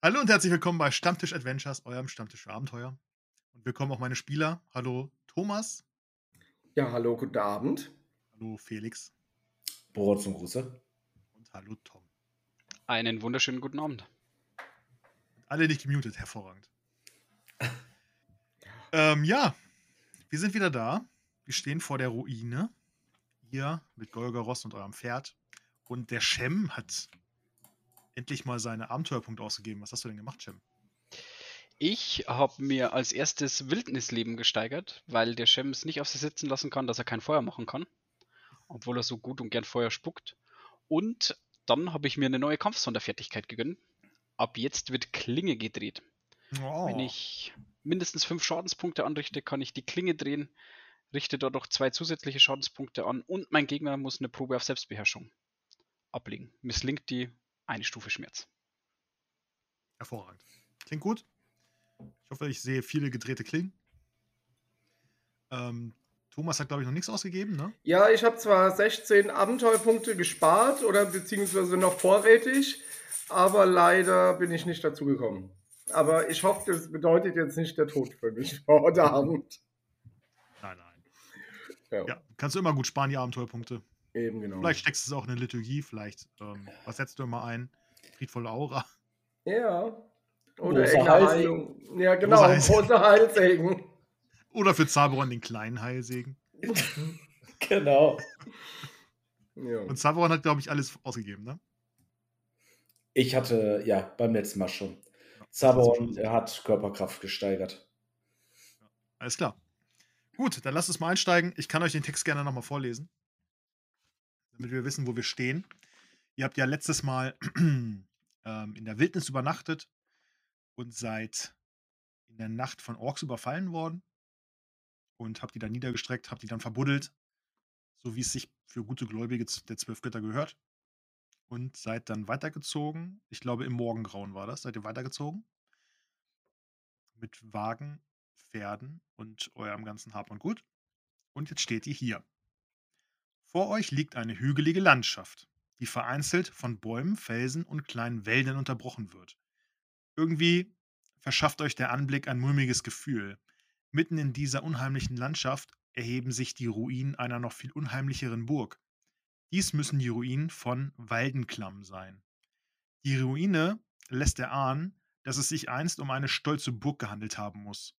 Hallo und herzlich willkommen bei Stammtisch Adventures, eurem Stammtisch für Abenteuer. Und willkommen auch meine Spieler. Hallo Thomas. Ja, hallo, guten Abend. Hallo Felix. Borat zum Gruße. Und hallo Tom. Einen wunderschönen guten Abend. Alle nicht gemutet, hervorragend. ähm, ja, wir sind wieder da. Wir stehen vor der Ruine. Ihr mit Golgaros und eurem Pferd. Und der Shem hat endlich mal seine Abenteuerpunkte ausgegeben. Was hast du denn gemacht, Shem? Ich habe mir als erstes Wildnisleben gesteigert, weil der Shem es nicht auf sich sitzen lassen kann, dass er kein Feuer machen kann. Obwohl er so gut und gern Feuer spuckt. Und dann habe ich mir eine neue Kampfsonderfertigkeit gegönnt. Ab jetzt wird Klinge gedreht. Oh. Wenn ich mindestens fünf Schadenspunkte anrichte, kann ich die Klinge drehen, richte noch zwei zusätzliche Schadenspunkte an und mein Gegner muss eine Probe auf Selbstbeherrschung ablegen. Misslingt die eine Stufe Schmerz. Hervorragend. Klingt gut. Ich hoffe, ich sehe viele gedrehte Klingen. Ähm, Thomas hat, glaube ich, noch nichts ausgegeben, ne? Ja, ich habe zwar 16 Abenteuerpunkte gespart oder beziehungsweise noch vorrätig, aber leider bin ich nicht dazu gekommen. Aber ich hoffe, das bedeutet jetzt nicht der Tod für mich heute Abend. Nein, nein. Ja, Ja, kannst du immer gut sparen, die Abenteuerpunkte. Eben genau. Vielleicht steckst du es auch in eine Liturgie, vielleicht. Ähm, was setzt du immer ein? Friedvolle Aura. Ja. Oder Englerheilung. Ja, genau, Großer Heilsegen. Heilsegen. Oder für Zaberon den kleinen Heilsegen. Genau. Ja. Und Zaberon hat, glaube ich, alles ausgegeben, ne? Ich hatte, ja, beim letzten Mal schon. Er hat Körperkraft gesteigert. Alles klar. Gut, dann lasst uns mal einsteigen. Ich kann euch den Text gerne nochmal vorlesen, damit wir wissen, wo wir stehen. Ihr habt ja letztes Mal ähm, in der Wildnis übernachtet und seid in der Nacht von Orks überfallen worden und habt die dann niedergestreckt, habt die dann verbuddelt, so wie es sich für gute Gläubige der zwölf Götter gehört. Und seid dann weitergezogen. Ich glaube, im Morgengrauen war das. Seid ihr weitergezogen? Mit Wagen, Pferden und eurem ganzen Hab und Gut. Und jetzt steht ihr hier. Vor euch liegt eine hügelige Landschaft, die vereinzelt von Bäumen, Felsen und kleinen Wäldern unterbrochen wird. Irgendwie verschafft euch der Anblick ein mulmiges Gefühl. Mitten in dieser unheimlichen Landschaft erheben sich die Ruinen einer noch viel unheimlicheren Burg. Dies müssen die Ruinen von Waldenklamm sein. Die Ruine lässt erahnen, dass es sich einst um eine stolze Burg gehandelt haben muss.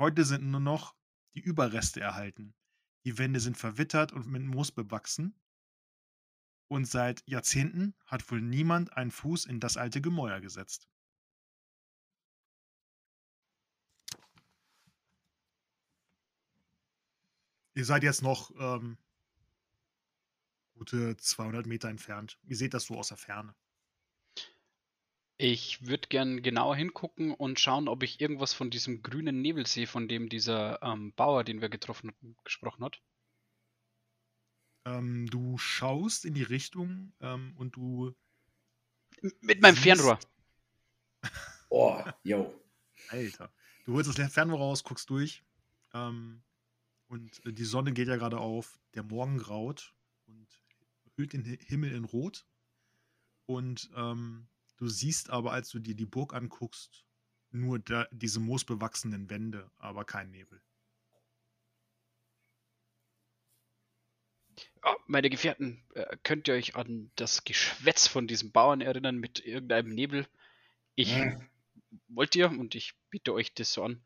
Heute sind nur noch die Überreste erhalten. Die Wände sind verwittert und mit Moos bewachsen. Und seit Jahrzehnten hat wohl niemand einen Fuß in das alte Gemäuer gesetzt. Ihr seid jetzt noch ähm, gute 200 Meter entfernt. Ihr seht das so aus der Ferne. Ich würde gern genauer hingucken und schauen, ob ich irgendwas von diesem grünen Nebel sehe, von dem dieser ähm, Bauer, den wir getroffen hatten, gesprochen hat. Ähm, du schaust in die Richtung ähm, und du. M- Mit meinem Fernrohr. Oh, yo. Alter. Du holst das Fernrohr raus, guckst durch. Ähm, und äh, die Sonne geht ja gerade auf. Der Morgen graut und hüllt den Hi- Himmel in Rot. Und ähm, du siehst aber, als du dir die Burg anguckst, nur da, diese moosbewachsenen Wände, aber kein Nebel. Ah, meine Gefährten, äh, könnt ihr euch an das Geschwätz von diesem Bauern erinnern mit irgendeinem Nebel? Ich Hm. wollt ihr, und ich biete euch das so an,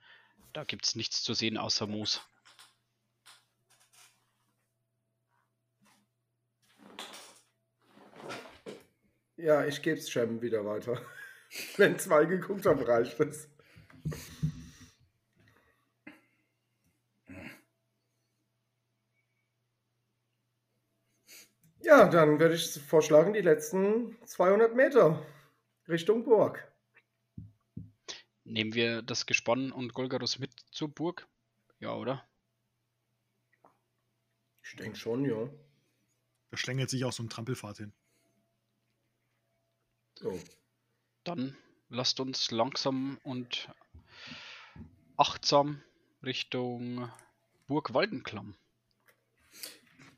da gibt's nichts zu sehen außer Moos. Ja, ich gebe es Shem wieder weiter. Wenn zwei geguckt haben, reicht es. Ja, dann würde ich vorschlagen, die letzten 200 Meter Richtung Burg. Nehmen wir das Gespann und Golgarus mit zur Burg? Ja, oder? Ich denke schon, ja. Da schlängelt sich auch so ein Trampelpfad hin. So. Dann lasst uns langsam und achtsam Richtung Burg Waldenklamm.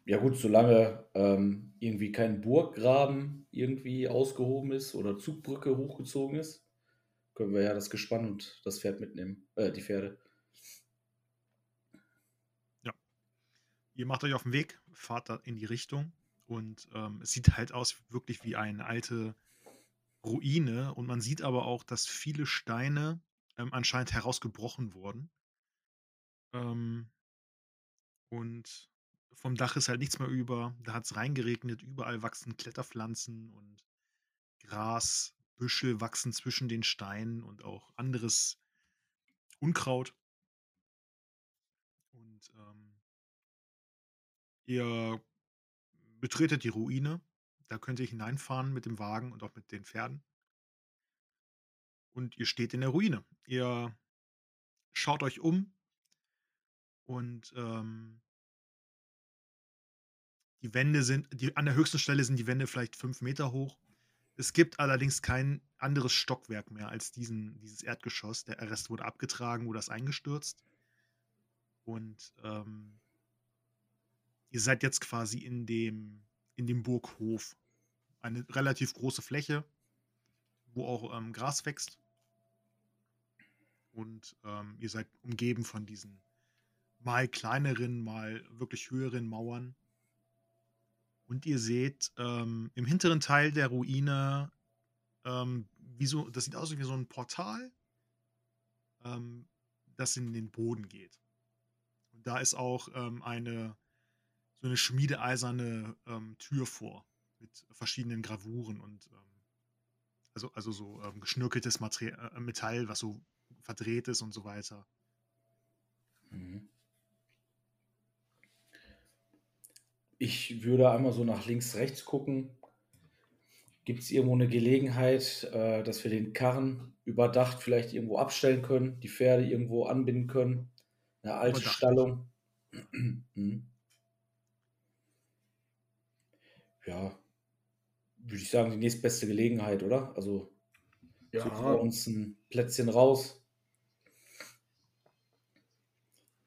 Ja gut, solange ähm, irgendwie kein Burggraben irgendwie ausgehoben ist oder Zugbrücke hochgezogen ist, können wir ja das Gespann und das Pferd mitnehmen. Äh, die Pferde. Ihr macht euch auf den Weg, fahrt da in die Richtung und ähm, es sieht halt aus wirklich wie eine alte Ruine und man sieht aber auch, dass viele Steine ähm, anscheinend herausgebrochen wurden. Ähm, und vom Dach ist halt nichts mehr über. Da hat es reingeregnet. Überall wachsen Kletterpflanzen und Grasbüschel wachsen zwischen den Steinen und auch anderes Unkraut. Und ähm, ihr betretet die Ruine. Da könnt ihr hineinfahren mit dem Wagen und auch mit den Pferden. Und ihr steht in der Ruine. Ihr schaut euch um und ähm, die Wände sind, die, an der höchsten Stelle sind die Wände vielleicht fünf Meter hoch. Es gibt allerdings kein anderes Stockwerk mehr als diesen, dieses Erdgeschoss. Der Rest wurde abgetragen, wurde das eingestürzt. Und ähm, ihr seid jetzt quasi in dem, in dem Burghof. Eine relativ große Fläche, wo auch ähm, Gras wächst. Und ähm, ihr seid umgeben von diesen mal kleineren, mal wirklich höheren Mauern. Und ihr seht ähm, im hinteren Teil der Ruine, ähm, wie so, das sieht aus wie so ein Portal, ähm, das in den Boden geht. Und da ist auch ähm, eine so eine schmiedeeiserne ähm, Tür vor mit verschiedenen Gravuren und ähm, also, also so ähm, geschnürkeltes Materi äh, Metall, was so verdreht ist und so weiter. Mhm. Ich würde einmal so nach links, rechts gucken. Gibt es irgendwo eine Gelegenheit, äh, dass wir den Karren überdacht vielleicht irgendwo abstellen können, die Pferde irgendwo anbinden können? Eine alte Überdacht. Stallung. Mhm. Ja, würde ich sagen, die nächstbeste Gelegenheit, oder? Also suchen wir Ja, uns ein Plätzchen raus,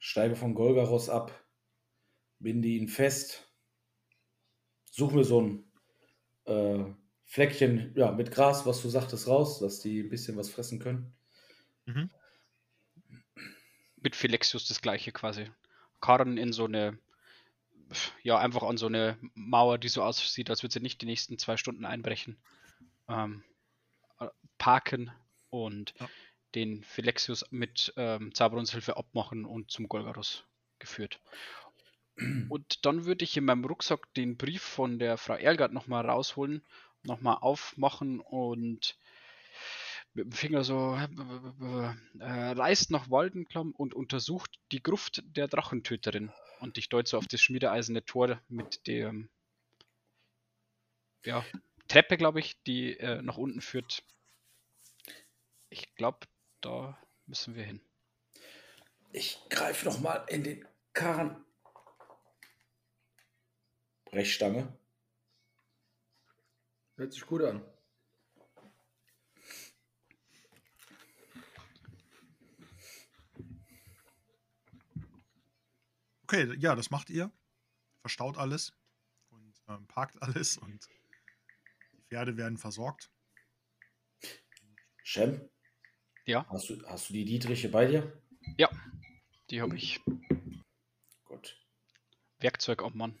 steige von Golgaros ab, binde ihn fest, suche mir so ein äh, Fleckchen ja, mit Gras, was du sagtest, raus, dass die ein bisschen was fressen können. Mhm. Mit Philexius das gleiche quasi. Karren in so eine, ja, einfach an so eine Mauer, die so aussieht, als würde sie nicht die nächsten zwei Stunden einbrechen. Ähm, äh, parken und Ja. den Philexius mit ähm, Zabrons Hilfe abmachen und zum Golgaros geführt. Und dann würde ich in meinem Rucksack den Brief von der Frau Erlgard nochmal rausholen, nochmal aufmachen und mit dem Finger so äh, reißt nach Waldenklamm und untersucht die Gruft der Drachentöterin. Und ich deute so auf das schmiedeeiserne Tor mit der ja, Treppe, glaube ich, die äh, nach unten führt. Ich glaube, da müssen wir hin. Ich greife noch mal in den Karren. Brechstange. hört sich gut an. Okay, ja, das macht ihr. Verstaut alles und ähm, parkt alles und die Pferde werden versorgt. Shem, Ja, hast du, hast du die Dietriche bei dir? ja, die habe ich. Gut. Werkzeug am Mann.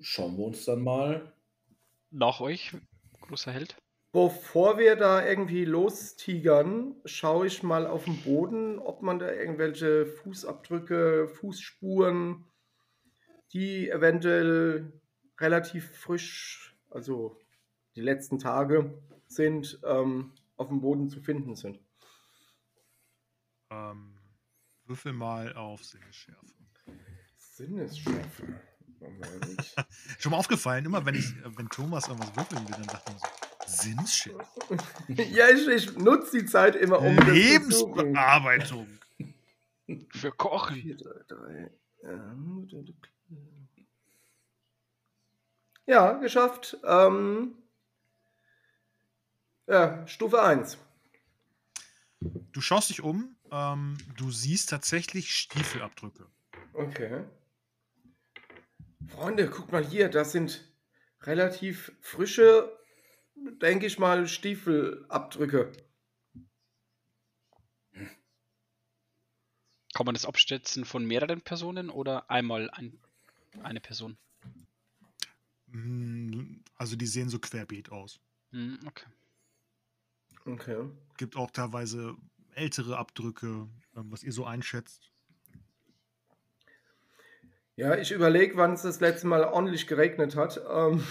Schauen wir uns dann mal. Nach euch, großer Held. Bevor wir da irgendwie lostigern, schaue ich mal auf den Boden, ob man da irgendwelche Fußabdrücke, Fußspuren, die eventuell relativ frisch, also die letzten Tage sind, ähm, auf dem Boden zu finden sind. Ähm, würfel mal auf Sinnesschärfe. Sinnesschärfe. Schon mal aufgefallen, immer wenn ich, äh, wenn Thomas irgendwas würfeln will, dann sagt er so, Sinnesschärfe. ja, ich, ich nutze die Zeit immer, um. Lebensbearbeitung. Für Kochen. Ja, geschafft. Ähm, ja, Stufe 1. Du schaust dich um, ähm, du siehst tatsächlich Stiefelabdrücke. Okay. Freunde, guck mal hier, das sind relativ frische, denke ich mal, Stiefelabdrücke. Kann man das abschätzen von mehreren Personen oder einmal ein, eine Person? Mm, Also die sehen so querbeet aus. Hm, okay. Okay. Gibt auch teilweise ältere Abdrücke, ähm, was ihr so einschätzt. Ja, ich überlege, wann es das letzte Mal ordentlich geregnet hat. Ähm,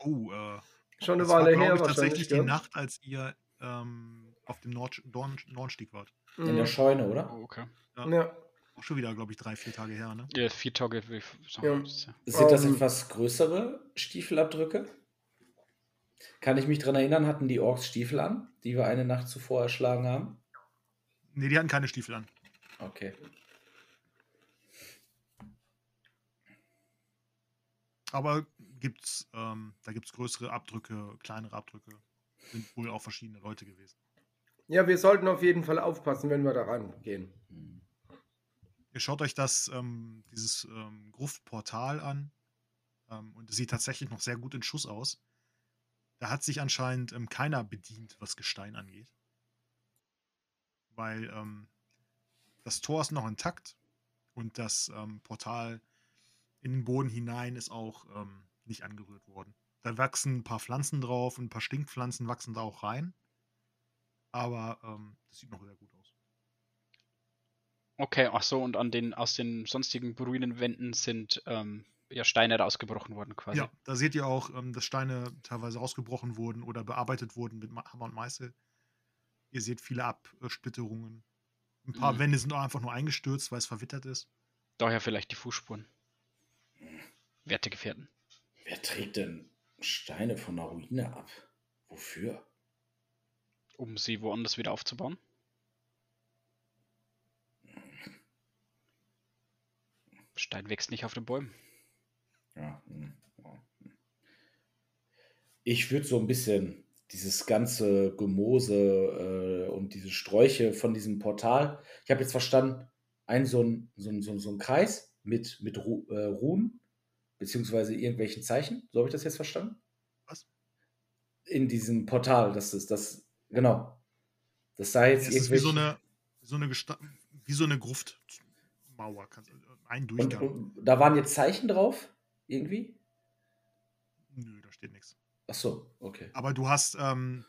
Oh, äh, schon eine das war, Weile glaube her ich, tatsächlich die gell? Nacht, als ihr ähm, auf dem Nord Dorn Dornstieg wart. In der Mhm. Scheune, oder? Oh, okay. Ja. Auch schon wieder, glaube ich, drei, vier Tage her, ne? Ja, vier Tage, würde ich sagen. Ja. Ja- Sind das Ähm. etwas größere Stiefelabdrücke? Kann ich mich dran erinnern, hatten die Orks Stiefel an, die wir eine Nacht zuvor erschlagen haben? Ne, die hatten keine Stiefel an. Okay. Aber gibt's, ähm, da gibt es größere Abdrücke, kleinere Abdrücke. Sind wohl auch verschiedene Leute gewesen. ja, wir sollten auf jeden Fall aufpassen, wenn wir da rangehen. Hm. Ihr schaut euch das, ähm, dieses ähm, Gruftportal an ähm, und es sieht tatsächlich noch sehr gut in Schuss aus. Da hat sich anscheinend ähm, keiner bedient, was Gestein angeht. Weil ähm, das Tor ist noch intakt und das Portal in den Boden hinein ist auch ähm, nicht angerührt worden. Da wachsen ein paar Pflanzen drauf und ein paar Stinkpflanzen wachsen da auch rein. Aber ähm, das sieht noch sehr gut aus. Okay, ach so, und an den, aus den sonstigen Ruinenwänden sind ähm, ja Steine rausgebrochen worden quasi. Ja, da seht ihr auch, ähm, dass Steine teilweise rausgebrochen wurden oder bearbeitet wurden mit Hammer und Meißel. Ihr seht viele Absplitterungen. Ein paar Mhm. Wände sind auch einfach nur eingestürzt, weil es verwittert ist. Daher vielleicht die Fußspuren. Werte Gefährten. Wer trägt denn Steine von der Ruine ab? Wofür? Um sie woanders wieder aufzubauen. Stein wächst nicht auf den Bäumen. Ja, hm, hm. Ich würde so ein bisschen dieses ganze Gemose äh, und diese Sträuche von diesem Portal. Ich habe jetzt verstanden, ein so ein, so ein, so ein, so ein Kreis mit, mit Ru äh, Runen, beziehungsweise irgendwelchen Zeichen. So habe ich das jetzt verstanden? Was? In diesem Portal, das ist das, genau. Das sei jetzt ist wie so eine, so eine, Gesta wie so eine Gruftmauer. Ein und, Durchgang. und da waren jetzt Zeichen drauf? Irgendwie? Nö, da steht nichts. Ach so, okay. Aber du hast ähm,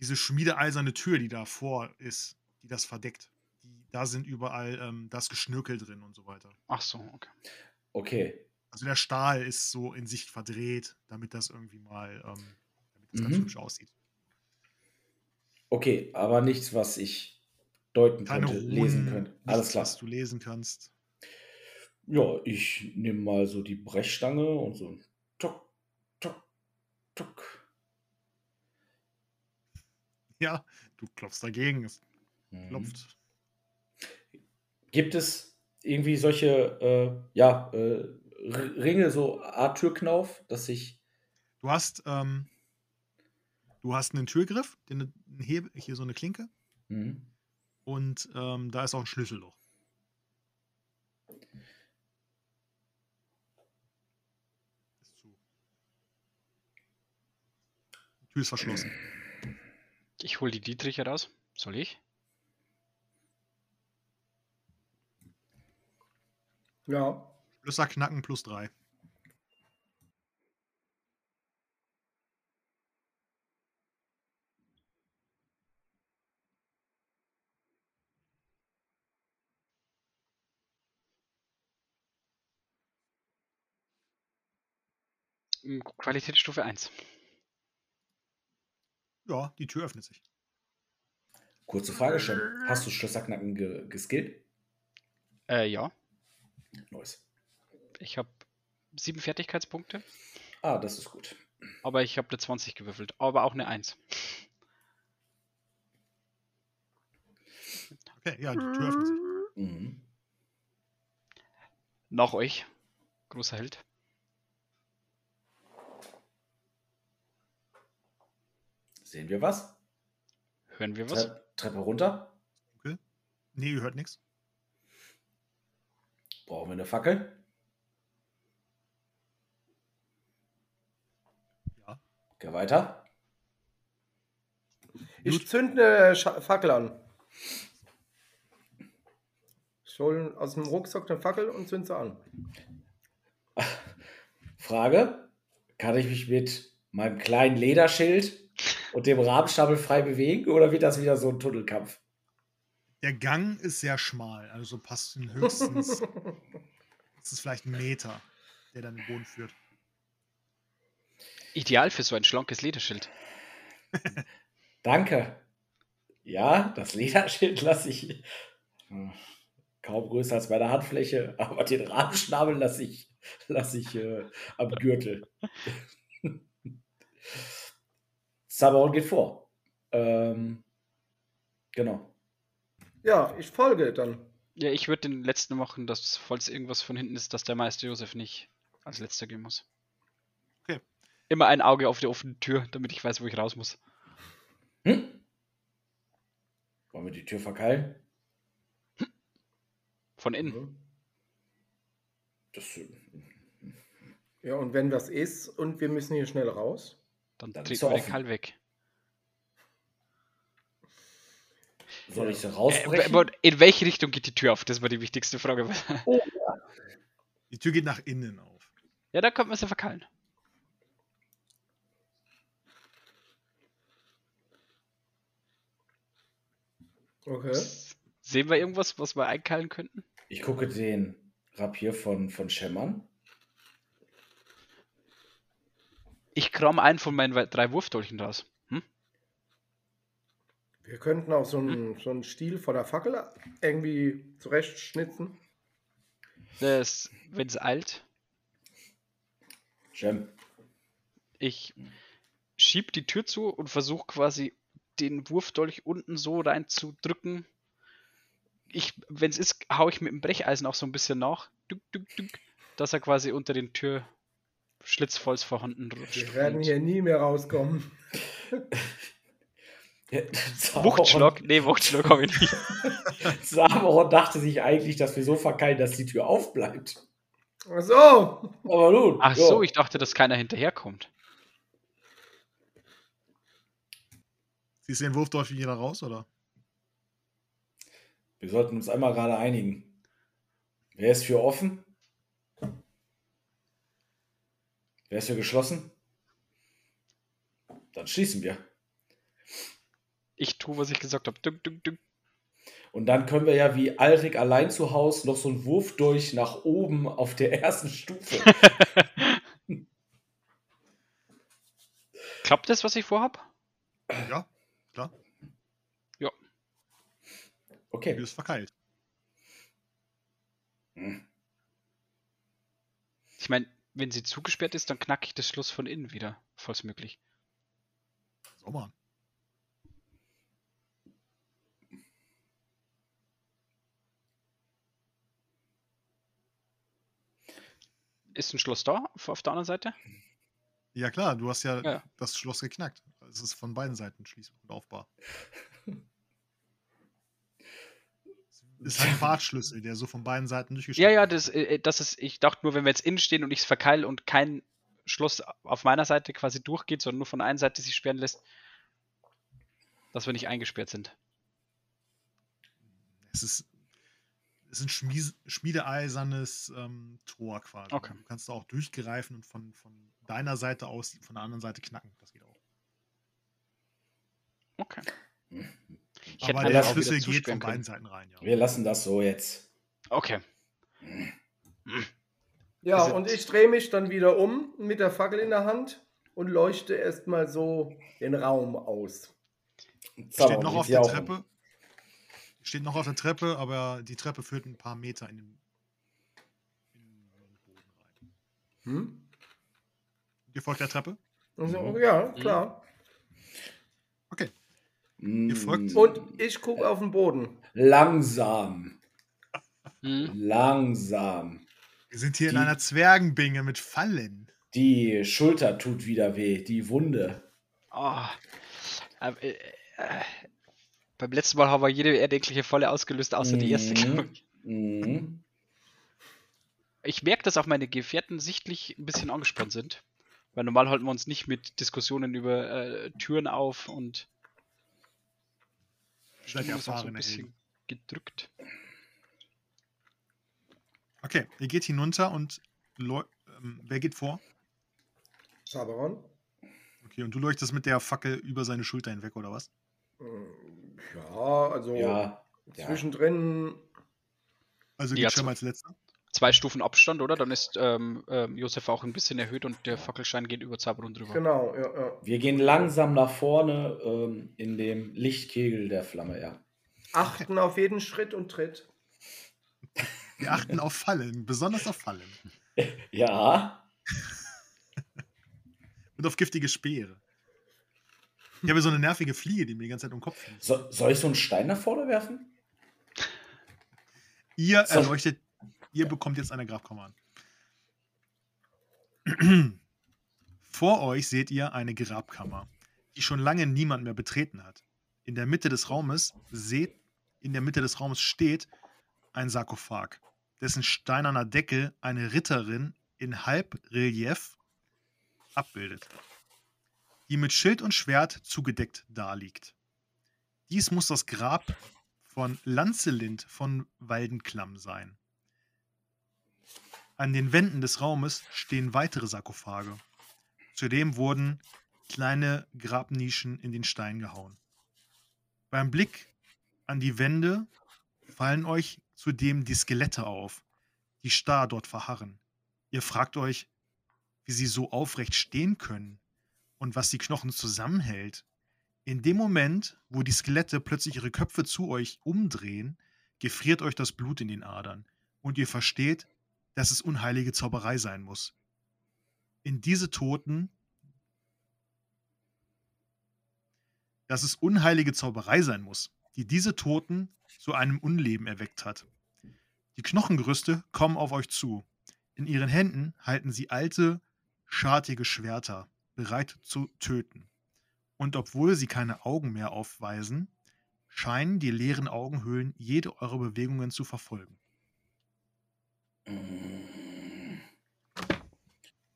diese schmiedeeiserne Tür, die davor ist, die das verdeckt. Die, da sind überall, ähm, da ist Geschnürkel drin und so weiter. Ach so, okay. Okay. Also der Stahl ist so in sich verdreht, damit das irgendwie mal, ähm, damit das ganz Mhm. hübsch aussieht. Okay, aber nichts, was ich deuten Keine könnte, Runen, lesen könnte. nichts, Alles klar. was du lesen kannst. Ja, ich nehme mal so die Brechstange und so ein Tuck, Tuck, Tuck. Ja, du klopfst dagegen, es Mhm. klopft. Gibt es irgendwie solche, äh, ja, äh, Ringe, so Art Türknauf, dass ich. Du hast, ähm, du hast einen Türgriff, den, einen Hebel, hier so eine Klinke, Mhm. und ähm, da ist auch ein Schlüsselloch. Ist zu. Die Tür ist verschlossen. Ich hole die Dietrich heraus. Soll ich? Ja. Schlösser knacken plus drei. Qualitätsstufe 1. Ja, die Tür öffnet sich. Kurze Frage schon. Hast du Schlösserknacken ge geskillt? Äh, ja. Neues. Ich habe sieben Fertigkeitspunkte, Ah, das ist gut. aber ich habe eine 20 gewürfelt, aber auch eine 1. Okay, ja, die Tür öffnet sich. Mhm. Nach euch. Großer Held. Sehen wir was? Hören wir was? Tre Treppe runter. Nee, ihr hört nichts. Brauchen wir eine Fackel? Geh weiter. Ich zünde eine Scha- Fackel an. Ich hole aus dem Rucksack eine Fackel und zünde sie an. Frage: Kann ich mich mit meinem kleinen Lederschild und dem Rahmenstapel frei bewegen oder wird das wieder so ein Tunnelkampf? Der Gang ist sehr schmal, also passt in höchstens. das ist vielleicht ein Meter, der dann den Boden führt. Ideal für so ein schlankes Lederschild. Danke. Ja, das Lederschild lasse ich hm, kaum größer als meine Handfläche, aber den Rahmenschnabel lasse ich, lasse ich äh, am Gürtel. Zabaron geht vor. Ähm, genau. Ja, ich folge dann. Ja, ich würde den letzten machen, dass, falls irgendwas von hinten ist, dass der Meister Josef nicht als letzter gehen muss. Immer ein Auge auf die offene Tür, damit ich weiß, wo ich raus muss. Hm? Wollen wir die Tür verkeilen? Von innen. Das, äh, Ja, und wenn das ist und wir müssen hier schnell raus. Dann Dann treten wir den. Kall weg. soll ich sie Äh, rausbrechen? aber in welche Richtung geht die Tür auf? Das war die wichtigste Frage. Die Tür geht nach innen auf. ja, da könnte man sie verkeilen. Okay. Sehen wir irgendwas, was wir einkeilen könnten? Ich gucke den Rapier von, von Schemmern. Ich kram einen von meinen drei Wurfdolchen raus. Hm? Wir könnten auch so einen, so einen Stiel von der Fackel irgendwie zurechtschnitzen. Das, wenn es eilt, Jem. ich schieb die Tür zu und versuche quasi den Wurfdolch unten so reinzudrücken. Ich, wenn es ist, hau ich mit dem Brecheisen auch so ein bisschen nach, dück, dück, dück, dass er quasi unter den Türschlitz voll vorhanden rutscht. Wir werden hier nie mehr rauskommen. Wuchtschlag? Nee, Wuchtschlag habe ich nicht. Saberon dachte sich eigentlich, dass wir so verkeilen, dass die Tür aufbleibt. Ach so. Aber nun. Ach so, ich dachte, dass keiner hinterherkommt. Siehst du den Wurfdolch wieder raus, oder? Wir sollten uns einmal gerade einigen. Wer ist für offen? Wer ist für geschlossen? Dann schließen wir. Ich tue, was ich gesagt habe. Dünk, dünk, dünk. Und dann können wir ja wie Alrik allein zu Haus noch so einen Wurf durch nach oben auf der ersten Stufe. Klappt das, was ich vorhab? Ja, klar. Die Okay. ist verkeilt. Hm. Ich meine, wenn sie zugesperrt ist, dann knacke ich das Schloss von innen wieder, falls möglich. So mal. Ist ein Schloss da auf, auf der anderen Seite? Ja klar, du hast ja, Ja. das Schloss geknackt. Es ist von beiden Seiten schließbar und aufbar. ist halt ein Fahrtschlüssel, der so von beiden Seiten Ja, durchgeschnitten ja, das, äh, das ist, ich dachte nur, wenn wir jetzt innen stehen und ich es verkeil und kein Schloss auf meiner Seite quasi durchgeht, sondern nur von einer Seite sich sperren lässt, dass wir nicht eingesperrt sind. Es ist, es ist ein Schmies, schmiedeeisernes ähm, Tor quasi. Okay. Du kannst da auch durchgreifen und von, von deiner Seite aus von der anderen Seite knacken. Das geht. Okay. Ich Aber der Schlüssel geht von beiden. Seiten rein, ja. Wir lassen das so jetzt. Okay. Ja, Also- und ich drehe mich dann wieder um mit der Fackel in der Hand und leuchte erstmal so den Raum aus. Steht noch auf der Treppe. Steht noch auf der Treppe, aber die Treppe führt ein paar Meter in den, in den Boden rein. Hm? Ihr folgt der Treppe? Also, Mhm. Ja, klar. Folgt- Und ich gucke auf den Boden. Langsam. Hm. Langsam. Wir sind hier in Die- einer Zwergenbinge mit Fallen. Die Schulter tut wieder weh, die Wunde. Ah. Aber, äh, äh, beim letzten Mal haben wir jede erdenkliche Falle ausgelöst, außer die erste, Mhm. glaube ich. Mhm. Ich merke, dass auch meine Gefährten sichtlich ein bisschen angespannt sind. Weil normal halten wir uns nicht mit Diskussionen über äh, Türen auf und Ist auch so erfahrene ein bisschen Helden. gedrückt. Okay, ihr geht hinunter und ähm, wer geht vor? Zaberon? Okay, und du leuchtest mit der Fackel über seine Schulter hinweg, oder was? Mm, Ja, also Ja, ja. zwischendrin. Also Ja, geht Shem zu- als letzter. Zwei Stufen Abstand, oder? Dann ist ähm, ähm, Josef auch ein bisschen erhöht und der Fackelschein geht über Zaberon drüber. Genau, ja, ja. Wir gehen langsam nach vorne ähm, in dem Lichtkegel der Flamme, ja. Achten auf jeden Schritt und Tritt. Wir achten auf Fallen, besonders auf Fallen. Ja, Und auf giftige Speere. Ich habe so eine nervige Fliege, die mir die ganze Zeit um den Kopf fliegt. so, soll ich so einen Stein nach vorne werfen? Ihr So. erleuchtet, ihr bekommt jetzt eine Grabkammer an. Vor euch seht ihr eine Grabkammer, die schon lange niemand mehr betreten hat. In der Mitte des Raumes seht, in der Mitte des Raumes steht ein Sarkophag, dessen steinerner Deckel eine Ritterin in Halbrelief abbildet, die mit Schild und Schwert zugedeckt daliegt. Dies muss das Grab von Lanzelind von Waldenklamm sein. An den Wänden des Raumes stehen weitere Sarkophage. Zudem wurden kleine Grabnischen in den Stein gehauen. Beim Blick an die Wände fallen euch zudem die Skelette auf, die starr dort verharren. Ihr fragt euch, wie sie so aufrecht stehen können und was die Knochen zusammenhält. In dem Moment, wo die Skelette plötzlich ihre Köpfe zu euch umdrehen, gefriert euch das Blut in den Adern und ihr versteht, dass es unheilige Zauberei sein muss. In diese Toten, dass es unheilige Zauberei sein muss, die diese Toten zu einem Unleben erweckt hat. Die Knochengerüste kommen auf euch zu. In ihren Händen halten sie alte, schartige Schwerter, bereit zu töten. Und obwohl sie keine Augen mehr aufweisen, scheinen die leeren Augenhöhlen jede eurer Bewegungen zu verfolgen. Mm.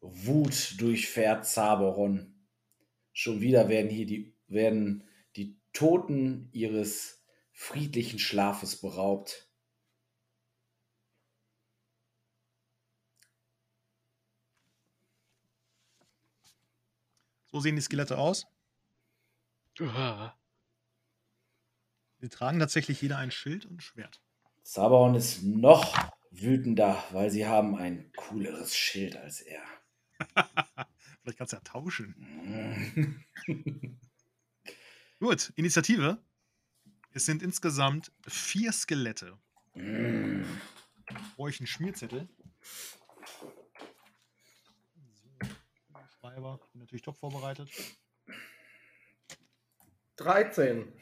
Wut durchfährt Zaberon. Schon wieder werden hier die, werden die Toten ihres friedlichen Schlafes beraubt. So sehen die Skelette aus. Sie tragen tatsächlich jeder ein Schild und ein Schwert. Zaberon ist noch wütender, weil sie haben ein cooleres Schild als er. Vielleicht kannst du ja tauschen. Gut, Initiative. Es sind insgesamt vier Skelette. Mm. Brauche ich einen Schmierzettel. So, Schreiber. Bin natürlich top vorbereitet. 13.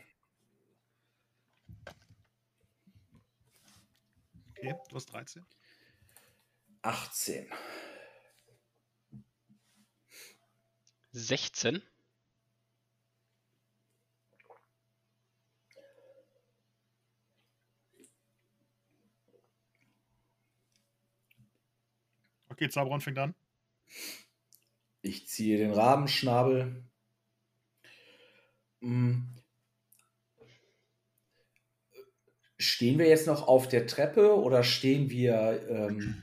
Okay, du hast 13. 18. 16. Okay, Zabron fängt an. Ich ziehe den Rabenschnabel. Mm. Stehen wir jetzt noch auf der Treppe oder stehen wir ähm,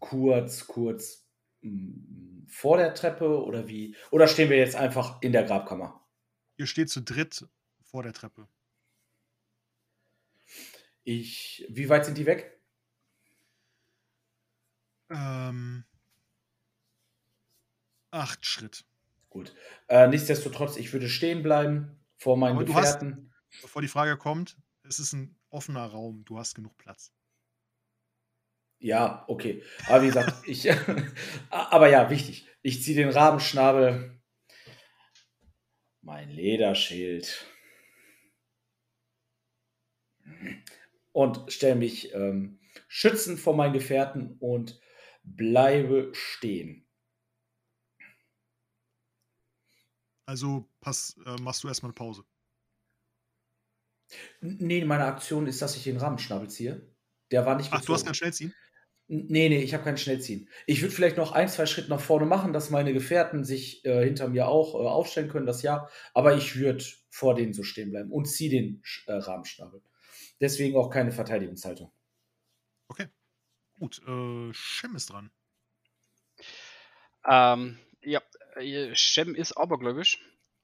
kurz, kurz mm, vor der Treppe oder wie? Oder stehen wir jetzt einfach in der Grabkammer? Ihr steht zu dritt vor der Treppe. Ich, wie weit sind die weg? Ähm, acht Schritt. Gut. Äh, nichtsdestotrotz, ich würde stehen bleiben vor meinen Aber du hast- Gefährten. Bevor die Frage kommt, es ist ein offener Raum. Du hast genug Platz. Ja, okay. Aber wie gesagt, ich. aber ja, wichtig. Ich ziehe den Rabenschnabel. Mein Lederschild. Und stelle mich ähm, schützend vor meinen Gefährten und bleibe stehen. Also pass, äh, machst du erstmal eine Pause. Nee, meine Aktion ist, dass ich den Rabenschnabel ziehe. Der war nicht Ach, du hast gezogen. kein Schnellziehen? Nee, nee, ich habe kein Schnellziehen. Ich würde vielleicht noch ein, zwei Schritte nach vorne machen, dass meine Gefährten sich äh, hinter mir auch äh, aufstellen können, das ja. Aber ich würde vor denen so stehen bleiben und ziehe den äh, Rahmenschnabel. Deswegen auch keine Verteidigungshaltung. Okay. Gut, äh, Shem ist dran. Ähm, ja, äh, Shem ist abergläubisch.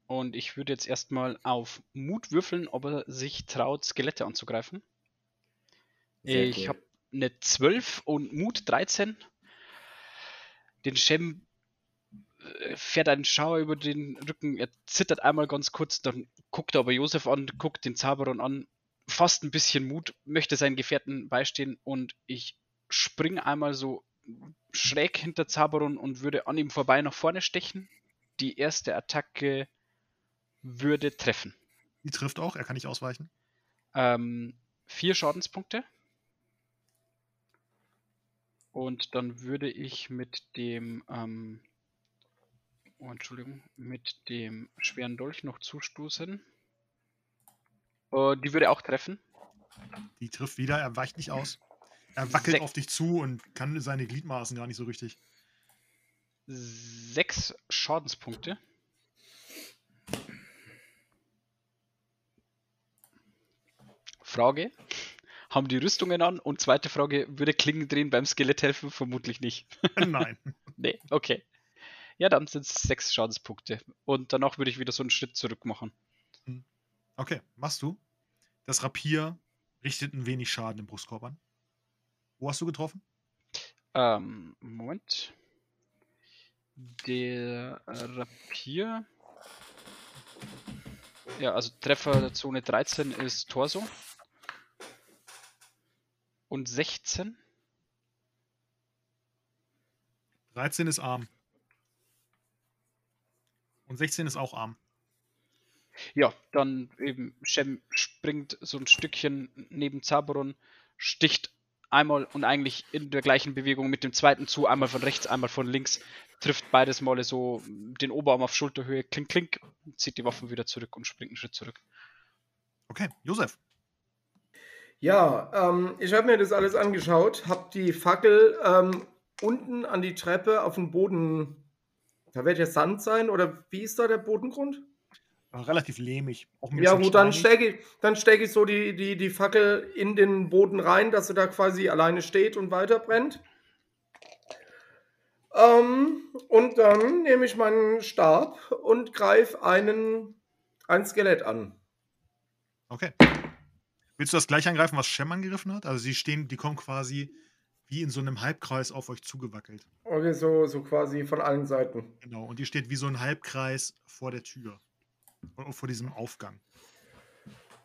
Und ich würde jetzt erstmal auf Mut würfeln, ob er sich traut, Skelette anzugreifen. Sehr ich cool. habe eine 12 und Mut 13. Den Shem äh, fährt einen Schauer über den Rücken, er zittert einmal ganz kurz, dann guckt er aber Josef an, guckt den Zaberon an, fasst ein bisschen Mut, möchte seinen Gefährten beistehen und ich springe einmal so schräg hinter Zaberon und würde an ihm vorbei nach vorne stechen. Die erste Attacke würde treffen. Die trifft auch, er kann nicht ausweichen. Ähm, vier Schadenspunkte. Und dann würde ich mit dem, ähm, oh, Entschuldigung, mit dem schweren Dolch noch zustoßen. Äh, die würde auch treffen. Die trifft wieder, er weicht nicht aus. Er wackelt Sech- auf dich zu und kann seine Gliedmaßen gar nicht so richtig. Sechs Schadenspunkte. Frage. Haben die Rüstungen an? Und zweite Frage, würde Klingen drehen beim Skelett helfen? Vermutlich nicht. Nein. Nee, okay. Ja, dann sind es sechs Schadenspunkte. Und danach würde ich wieder so einen Schritt zurück machen. Okay, machst du. Das Rapier richtet ein wenig Schaden im Brustkorb an. Wo hast du getroffen? Ähm, Moment. Der Rapier. Ja, also Treffer der Zone 13 ist Torso. Und 16. 13 ist Arm. Und 16 ist auch Arm. Ja, dann eben Shem springt so ein Stückchen neben Zaberon, sticht einmal und eigentlich in der gleichen Bewegung mit dem zweiten zu, einmal von rechts, einmal von links, trifft beides Male so den Oberarm auf Schulterhöhe, klink, klink, zieht die Waffen wieder zurück und springt einen Schritt zurück. Okay, Josef. Ja, ähm, ich habe mir das alles angeschaut, habe die Fackel ähm, unten an die Treppe auf den Boden. Da wird ja Sand sein oder wie ist da der Bodengrund? Äh, Relativ lehmig. Ja gut, dann stecke ich, dann steck ich so die, die, die Fackel in den Boden rein, dass sie da quasi alleine steht und weiter brennt. Ähm, und dann nehme ich meinen Stab und greife einen, ein Skelett an. Okay. Willst du das gleich angreifen, was Shem angegriffen hat? Also sie stehen, die kommen quasi wie in so einem Halbkreis auf euch zugewackelt. Okay, so, so quasi von allen Seiten. Genau. Und die steht wie so ein Halbkreis vor der Tür. Vor vor diesem Aufgang.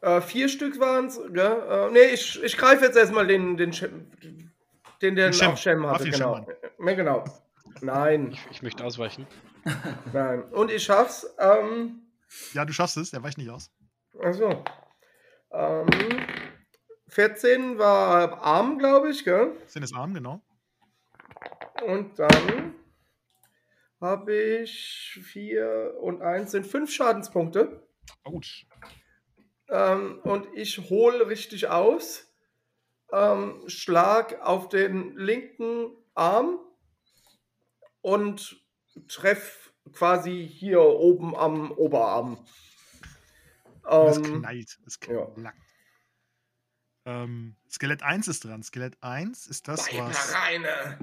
Äh, vier Stück waren es. Äh, nee, ich, ich greife jetzt erstmal den, den, Schem, den, der Den Schem. auch Greif hatte. Genau. Schem Ja, genau. Nein, Ich, ich möchte ausweichen. nein. Und ich schaff's. Ähm, Ja, du schaffst es, er weicht nicht aus. also. Ähm, 14 war arm, glaube ich, gell? Sind es Arm, genau. Und dann habe ich 4 und 1 sind 5 Schadenspunkte. Autsch. Ähm, und ich hole richtig aus. Ähm, schlag auf den linken Arm und treff quasi hier oben am Oberarm. Es Ähm, knallt. Es ja. knackt. Ähm, Skelett 1 ist dran. Skelett 1 ist das, was. Reine.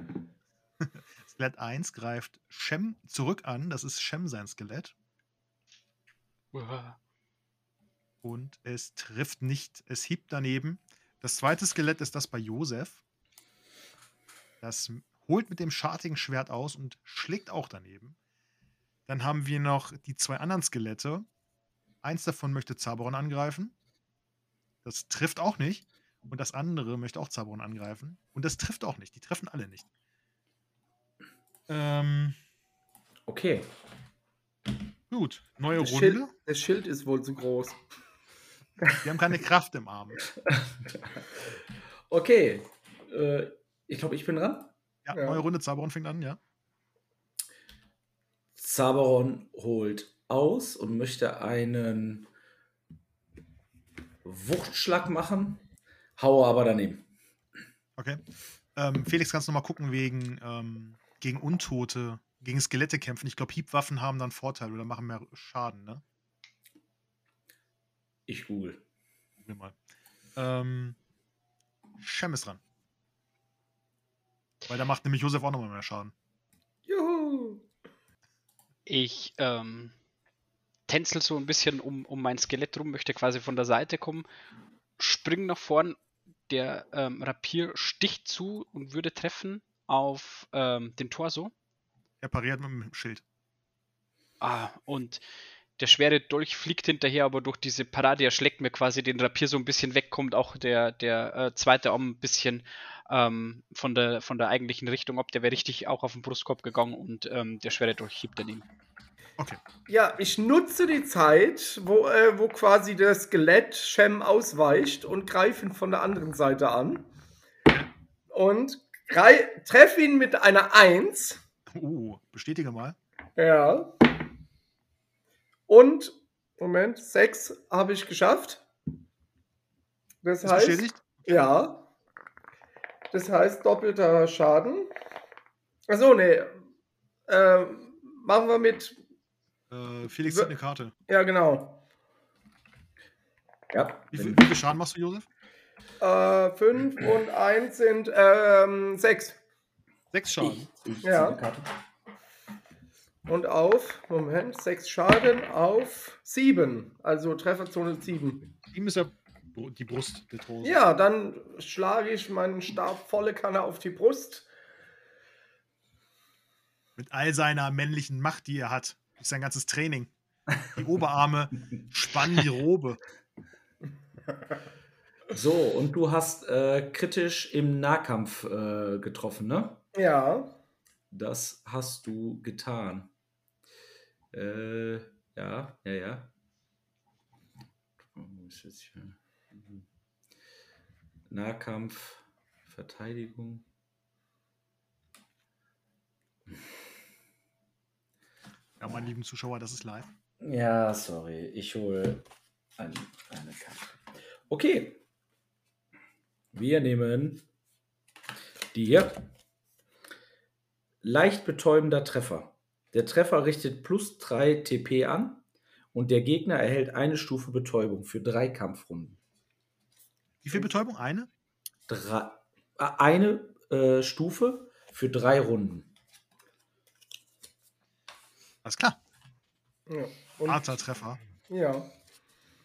Skelett 1 greift Shem zurück an. Das ist Shem sein Skelett. Uah. Und es trifft nicht. Es hebt daneben. Das zweite Skelett ist das bei Josef. Das holt mit dem schartigen Schwert aus und schlägt auch daneben. Dann haben wir noch die zwei anderen Skelette. Eins davon möchte Zaberon angreifen. Das trifft auch nicht. Und das andere möchte auch Zaberon angreifen. Und das trifft auch nicht. Die treffen alle nicht. Ähm, Okay. gut, neue Das Runde. Schild, das Schild ist wohl zu groß. Wir haben keine Kraft im Arm. Okay. Äh, ich glaube, ich bin dran. Ja, Ja. neue Runde. Zaberon fängt an, ja. Zaberon holt aus und möchte einen Wuchtschlag machen, haue aber daneben. Okay. Ähm, Felix, kannst du noch mal gucken wegen ähm, gegen Untote, gegen Skelette kämpfen. Ich glaube, Hiebwaffen haben dann Vorteil oder machen mehr Schaden, ne? Ich google. Google mal. Ähm, Shem ist dran. Weil da macht nämlich Josef auch nochmal mehr Schaden. Juhu. Ich ähm, tänzel so ein bisschen um, um mein Skelett rum, möchte quasi von der Seite kommen, spring nach vorn, der ähm, Rapier sticht zu und würde treffen auf ähm, den Torso. Er pariert mit dem Schild. Ah, und der schwere Dolch fliegt hinterher, aber durch diese Parade erschlägt mir quasi den Rapier so ein bisschen weg, kommt auch der, der äh, zweite Arm ein bisschen ähm, von, der, von der eigentlichen Richtung ab. Der wäre richtig auch auf den Brustkorb gegangen und ähm, der schwere Dolch hebt daneben. Okay. Ja, ich nutze die Zeit, wo, äh, wo quasi das Skelett Shem ausweicht und greife ihn von der anderen Seite an. Und treffe ihn mit einer 1. Uh, bestätige mal. Ja. Und, Moment, 6 habe ich geschafft. Das Ist heißt, bestätigt? ja. Das heißt doppelter Schaden. Achso, nee. Äh, machen wir mit Äh, Felix zieht eine Karte. Ja, genau. Ja. Wie viel, wie viel Schaden machst du, Josef? Äh, 5 und 1 sind ähm, 6. Sechs Schaden. Ich, ich Ja. Und auf, Moment, 6 Schaden auf 7. Also Trefferzone 7. Ihm ist ja die Brust der Tose. Ja, dann schlage ich meinen Stab volle Kanne auf die Brust. Mit all seiner männlichen Macht, die er hat. Durch sein ganzes Training. Die Oberarme spannen die Robe. So, und du hast äh, kritisch im Nahkampf äh, getroffen, ne? Ja. Das hast du getan. Äh, ja, ja, ja. Wo ist jetzt hier? Nahkampf, Verteidigung. Ja, meine lieben Zuschauer, das ist live. Ja, sorry, ich hole ein, eine Karte. Okay. Wir nehmen die hier. Leicht betäubender Treffer. Der Treffer richtet plus 3 TP an und der Gegner erhält eine Stufe Betäubung für drei Kampfrunden. Wie viel Betäubung? Eine? Drei, äh, eine äh, Stufe für drei Runden. Alles klar. ja. Und, Harter Treffer. ja.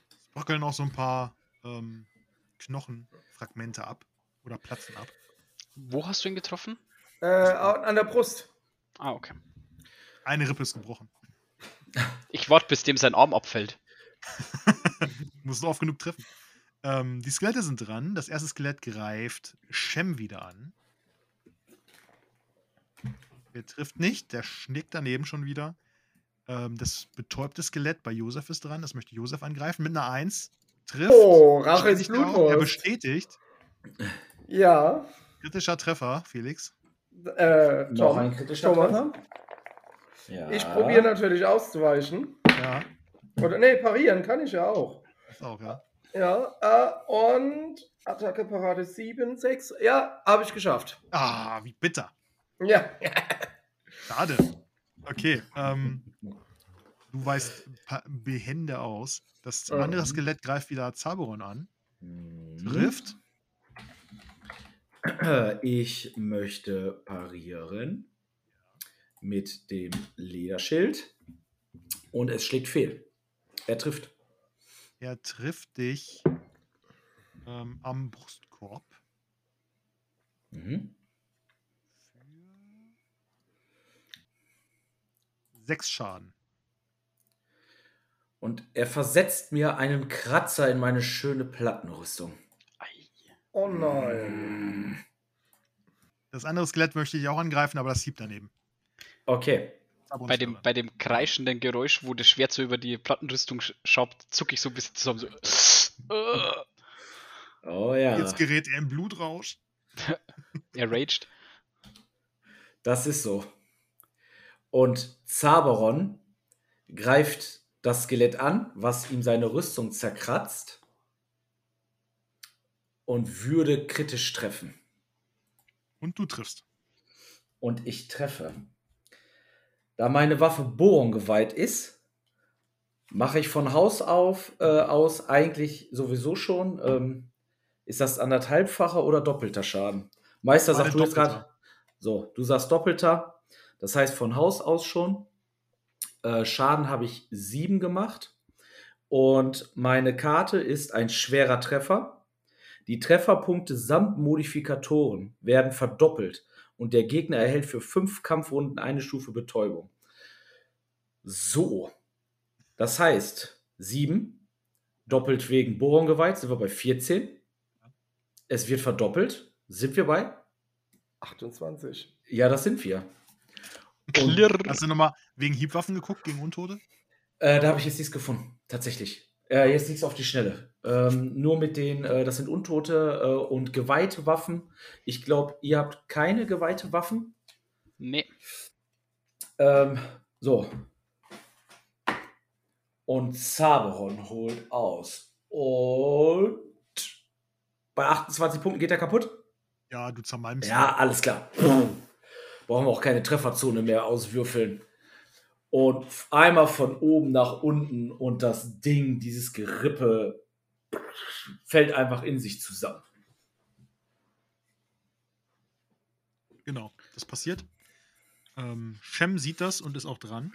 Es bröckeln auch so ein paar ähm, Knochenfragmente ab. Oder platzen ab. Wo hast du ihn getroffen? Äh, an der Brust. Ah, okay. Eine Rippe ist gebrochen. Ich warte, bis dem sein Arm abfällt. Musst du oft genug treffen. Ähm, die Skelette sind dran. Das erste Skelett greift Shem wieder an. Der trifft nicht. Der schnickt daneben schon wieder. Ähm, das betäubte Skelett bei Josef ist dran. Das möchte Josef angreifen. Mit einer 1. Trifft. Oh, Rache ist auch. Er Blutwurst. bestätigt. Ja. Kritischer Treffer, Felix. Äh, Noch Tom, ein kritischer Thomas. Treffer. Ja. Ich probiere natürlich auszuweichen. Ja, Oder nee, parieren kann ich ja auch. ist auch, ja. Ja, äh, und Attacke Parade 7, 6. Ja, habe ich geschafft. Ah, wie bitter. Ja. Schade. Okay, ähm, du weißt behende aus. Das andere Skelett greift wieder Zaberon an. Mhm. Trifft. Ich möchte parieren mit dem Lederschild und es schlägt fehl. Er trifft. Er trifft dich ähm, am Brustkorb. Mhm. Sechs Schaden. Und er versetzt mir einen Kratzer in meine schöne Plattenrüstung. Oh nein. Das andere Skelett möchte ich auch angreifen, aber das hiebt daneben. Okay. Bei dem, bei dem kreischenden Geräusch, wo das Schwert so über die Plattenrüstung sch- schraubt, zucke ich so ein bisschen zusammen. So. Äh, Oh ja. Jetzt gerät er in Blutrausch. er raged. Das ist so. Und Zaberon greift das Skelett an, was ihm seine Rüstung zerkratzt und würde kritisch treffen. Und du triffst. Und ich treffe. Da meine Waffe Bohren geweiht ist, mache ich von Haus auf äh, aus eigentlich sowieso schon. Ähm, ist das anderthalbfacher oder doppelter Schaden? Meister Beide sagt du jetzt gerade. So, du sagst doppelter. Das heißt von Haus aus schon. Äh, Schaden habe ich sieben gemacht. Und meine Karte ist ein schwerer Treffer. Die Trefferpunkte samt Modifikatoren werden verdoppelt und der Gegner erhält für fünf Kampfrunden eine Stufe Betäubung. So. Das heißt, sieben doppelt wegen Bohrung geweiht, sind wir bei 14. Es wird verdoppelt. Sind wir bei? 28. Ja, das sind wir. Klirr. Hast du nochmal wegen Hiebwaffen geguckt, gegen Untote? Äh, da habe ich jetzt nichts gefunden. Tatsächlich. Äh, jetzt nichts auf die Schnelle. Ähm, nur mit den, äh, das sind Untote äh, und geweihte Waffen. Ich glaube, ihr habt keine geweihte Waffen. Nee. Ähm, so. Und Zaberon holt aus. Und bei 28 Punkten geht er kaputt? Ja, du zermalmst. Ja, alles klar. Brauchen wir auch keine Trefferzone mehr auswürfeln. Und einmal von oben nach unten und das Ding, dieses Gerippe, fällt einfach in sich zusammen. Genau, das passiert. Ähm, Shem sieht das und ist auch dran.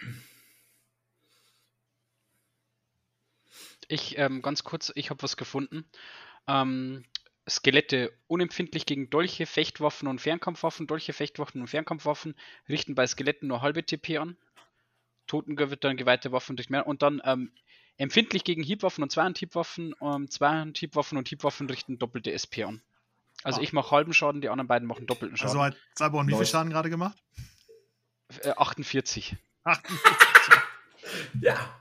Ich, ähm, ganz kurz, ich habe was gefunden. Ähm, Skelette unempfindlich gegen Dolche, Fechtwaffen und Fernkampfwaffen. Dolche, Fechtwaffen und Fernkampfwaffen richten bei Skeletten nur halbe TP an. Totengewittern, geweihte Waffen durch mehr. Und dann ähm, empfindlich gegen Hiebwaffen und Zweihand-Hiebwaffen. Ähm, Zweihand-Hiebwaffen und Hiebwaffen richten doppelte SP an. Also Ah. ich mache halben Schaden, die anderen beiden machen doppelten Schaden. Also hat Cyborn wie viel Nice. Schaden gerade gemacht? äh, 48. 48. Ja.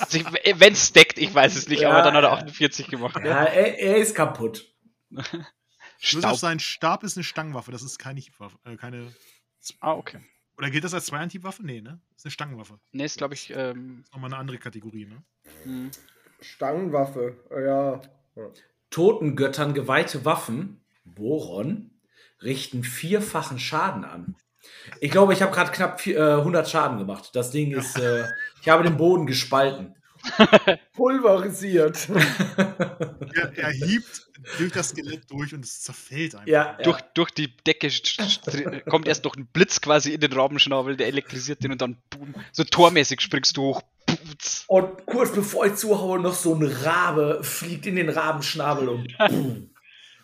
Also wenn es stackt, ich weiß es nicht, Ja, aber dann hat er ja. 48 gemacht. ja er, er ist kaputt. Josef, Staub. sein Stab ist eine Stangenwaffe, das ist keine Hiebwaffe. Äh, keine, Ah, okay. oder gilt das als Zweihand-Hiebwaffe? Nee, ne? Das ist eine Stangenwaffe. Ne, ist glaube ich. Ähm, Das ist nochmal eine andere Kategorie, ne? hm. Stangenwaffe, äh, ja. ja. Totengöttern geweihte Waffen, Boron, richten vierfachen Schaden an. Ich glaube, ich habe gerade knapp vier, äh, 100 Schaden gemacht. Das Ding ist, äh, ich habe den Boden gespalten. Pulverisiert. Er, er hiebt durch das Skelett durch und es zerfällt einfach. Ja, durch, durch die Decke kommt erst noch ein Blitz quasi in den Rabenschnabel, der elektrisiert den und dann boom, so tormäßig springst du hoch. Putz. Und kurz bevor ich zuhaue, noch so ein Rabe fliegt in den Rabenschnabel und boom.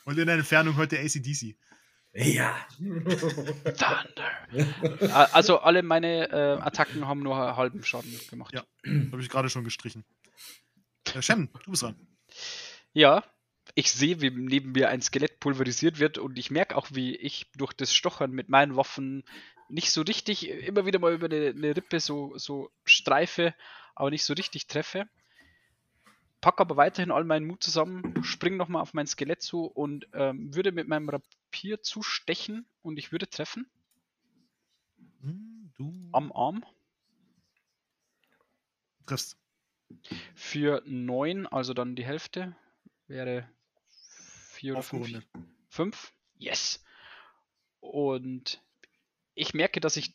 Und in der Entfernung hört der ACDC. Ja. Thunder. Also alle meine äh, Attacken haben nur einen halben Schaden gemacht. Ja. Habe ich gerade schon gestrichen. Äh, Shem, du bist dran. Ja, ich sehe, wie neben mir ein Skelett pulverisiert wird und ich merke auch, wie ich durch das Stochern mit meinen Waffen nicht so richtig, immer wieder mal über eine, eine Rippe so, so streife, aber nicht so richtig treffe. Pack aber weiterhin all meinen Mut zusammen, spring nochmal auf mein Skelett zu und ähm, würde mit meinem Rapier zustechen und ich würde treffen Du am Arm triffst. für 9, also dann die Hälfte, wäre 4 oder 5. Aufgerundet. 5. Yes. Und ich merke, dass ich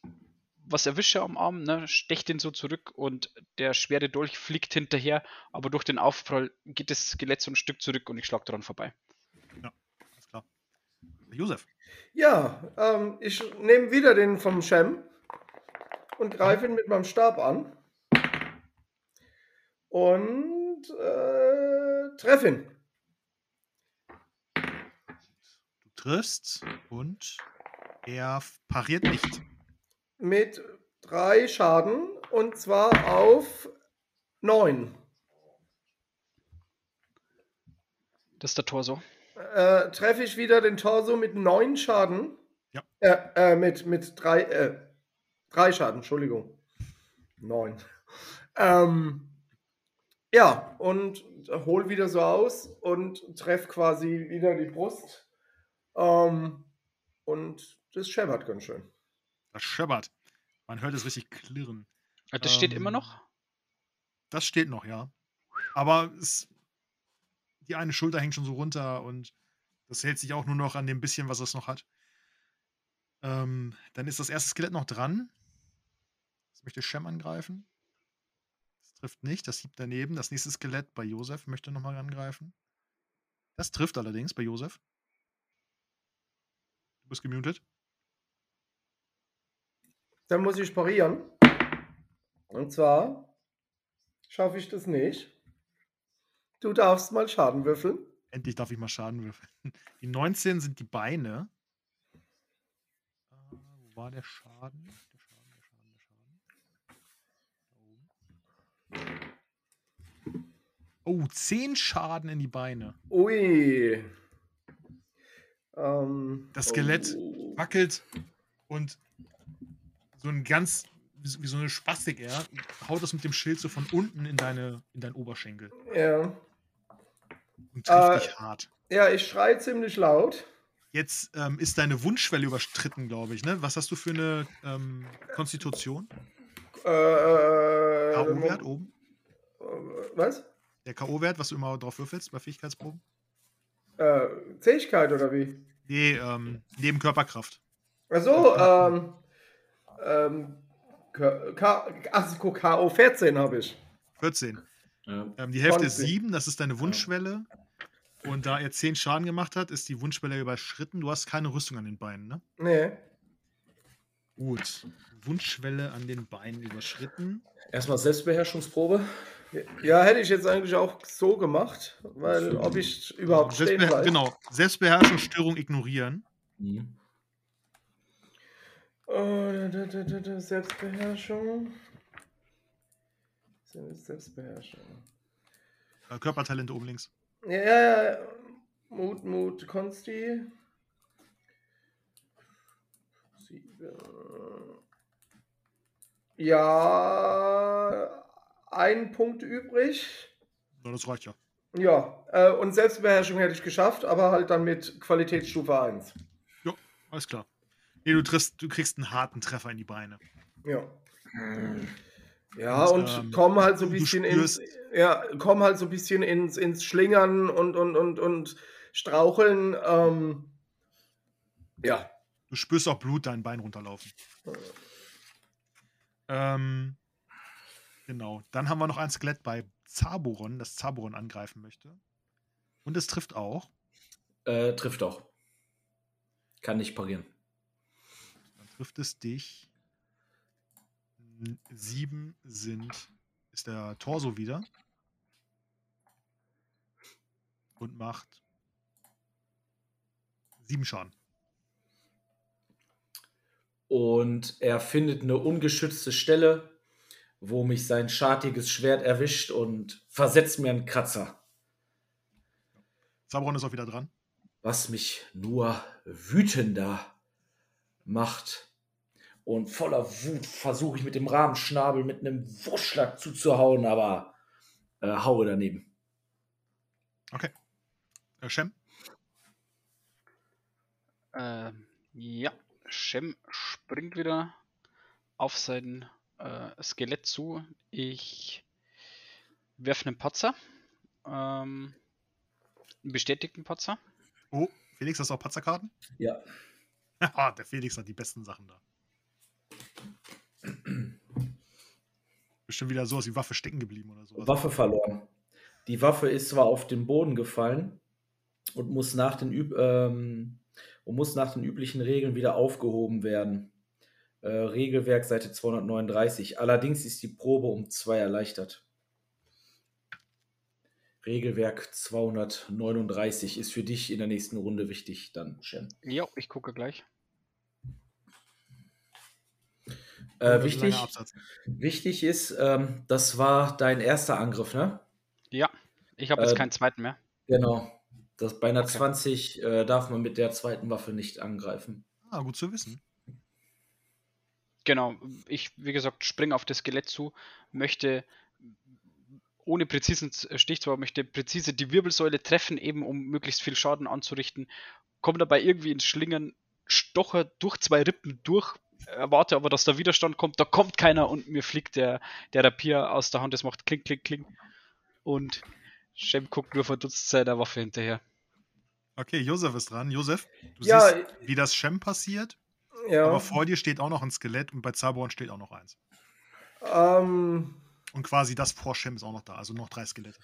was erwische am Arm, ne, stech den so zurück und der schwere Dolch fliegt hinterher, aber durch den Aufprall geht das Skelett so ein Stück zurück und ich schlag daran vorbei. Alles klar. Josef. Ja, ähm, ich nehme wieder den vom Shem und greife ihn mit meinem Stab an. Und äh, treffe ihn. Du triffst und er pariert nicht. Mit drei Schaden und zwar auf neun. Das ist der Torso. Äh, treffe ich wieder den Torso mit neun Schaden. Ja. Äh, äh, mit, mit drei, äh, drei Schaden, Entschuldigung. Neun. Ähm, ja, und hol wieder so aus und treff quasi wieder die Brust. Ähm, und das scheppert ganz schön. Das scheppert. Man hört es richtig klirren. Das steht Ähm, immer noch? Das steht noch, ja. Aber es, die eine Schulter hängt schon so runter und das hält sich auch nur noch an dem bisschen, was es noch hat. Ähm, dann ist das erste Skelett noch dran. Das möchte Shem angreifen. Das trifft nicht. Das hiebt daneben. Das nächste Skelett bei Josef möchte nochmal angreifen. Das trifft allerdings bei Josef. Du bist gemutet. Dann muss ich parieren. Und zwar schaffe ich das nicht. Du darfst mal Schaden würfeln. Endlich darf ich mal Schaden würfeln. Die 19 sind die Beine. Äh, wo war der Schaden? Der Schaden, der Schaden, der Schaden. Oh, 10 Schaden in die Beine. Ui. Ähm, Das Skelett oh. wackelt und so ein ganz, wie so eine Spastik, er haut das mit dem Schild so von unten in, deine, in deinen Oberschenkel Ja. und trifft Äh, dich hart. ja, ich schreie ziemlich laut. Jetzt ähm, ist deine Wunschschwelle überstritten, glaube ich. Ne? Was hast du für eine ähm, Konstitution? Äh, äh, K.O.-Wert oben? äh, Was? Der K.O.-Wert, was du immer drauf würfelst bei Fähigkeitsproben? Äh, Zähigkeit oder wie? Nee, ähm, neben Körperkraft. Achso, ähm, ähm, KO 14 habe ich. 14. Ja. Ähm, die Hälfte ist 20. 7, das ist deine Wunschschwelle. Und da er 10 Schaden gemacht hat, ist die Wunschschwelle überschritten. Du hast keine Rüstung an den Beinen, ne? Nee. Gut. Wunschschwelle an den Beinen überschritten. Erstmal Selbstbeherrschungsprobe. Ja, hätte ich jetzt eigentlich auch so gemacht, weil ob ich überhaupt stehen Selbstbeher weiß. genau. Selbstbeherrschung, Störung ignorieren. Mhm. Äh, da, da, da, da, Selbstbeherrschung. Selbstbeherrschung. Äh, Körpertalente oben links. Ja, ja, ja. Mut, Mut, Konsti. Sieben. Ja, ein Punkt übrig. Ja, das reicht ja. Ja, äh, und Selbstbeherrschung hätte ich geschafft, aber halt dann mit Qualitätsstufe 1. Alles klar. Nee, du, triffst, du kriegst einen harten Treffer in die Beine. Ja. Ja, Und, und ähm, komm halt so ein bisschen ins, ja, komm halt so ein bisschen ins, ins Schlingern und, und, und, und Straucheln. Ähm, ja. Du spürst auch Blut dein Bein runterlaufen. Ähm, genau. Dann haben wir noch ein Skelett bei Zaboron, das Zaboron angreifen möchte. Und es trifft auch. Äh, trifft auch. Kann nicht parieren. Trifft es dich. Sieben sind, ist der Torso wieder. Und macht sieben Schaden. Und er findet eine ungeschützte Stelle, wo mich sein schartiges Schwert erwischt und versetzt mir einen Kratzer. Zaboron ist auch wieder dran. was mich nur wütender macht. Und voller Wut versuche ich mit dem Rahmenschnabel mit einem Wurstschlag zuzuhauen, aber äh, haue daneben. Äh, Shem? Ähm, ja, Shem springt wieder auf sein äh, Skelett zu. Ich werfe einen Patzer. Ähm, einen bestätigten Patzer. Oh, Felix, hast du auch Patzerkarten? Ja. Haha, der Felix hat die besten Sachen da. Bestimmt wieder so, als die Waffe stecken geblieben oder sowas. Waffe verloren. Die Waffe ist zwar auf den Boden gefallen und muss nach den, üb ähm, und muss nach den üblichen Regeln wieder aufgehoben werden. Äh, Regelwerk Seite 239. Allerdings ist die Probe um zwei erleichtert. Regelwerk 239 ist für dich in der nächsten Runde wichtig, dann Shen. Ja, ich gucke gleich. Äh, wichtig, wichtig ist, ähm, das war dein erster Angriff, ne? Ja, ich habe jetzt Äh, keinen zweiten mehr. Genau. Das, bei einer Okay. 20 äh, darf man mit der zweiten Waffe nicht angreifen. Ah, gut zu wissen. Genau, ich, wie gesagt, springe auf das Skelett zu, möchte ohne präzisen Z- Stich zwar, möchte präzise die Wirbelsäule treffen, eben um möglichst viel Schaden anzurichten, komme dabei irgendwie ins Schlingern, stocher durch zwei Rippen durch, erwarte aber, dass da Widerstand kommt, da kommt keiner und mir fliegt der, der Rapier aus der Hand, das macht kling, kling, kling. Und Shem guckt nur verdutzt seiner Waffe hinterher. Okay, Josef ist dran. Josef, du Ja, siehst, wie das Shem passiert. Ja. Aber vor dir steht auch noch ein Skelett und bei Zaborn steht auch noch eins. Ähm, Und quasi das vor Shem ist auch noch da, also noch drei Skelette.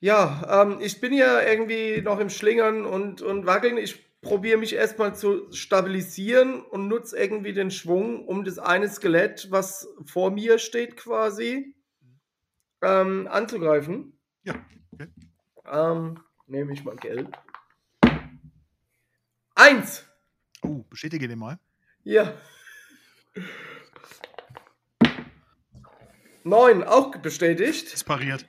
ja, ähm, ich bin ja irgendwie noch im Schlingern und, und wackeln. Ich probiere mich erstmal zu stabilisieren und nutze irgendwie den Schwung, um das eine Skelett, was vor mir steht, quasi ähm, anzugreifen. Ja, okay. Ähm, nehme ich mal gelb. Eins! Oh, bestätige den mal. Ja. Neun, auch bestätigt. Ist pariert.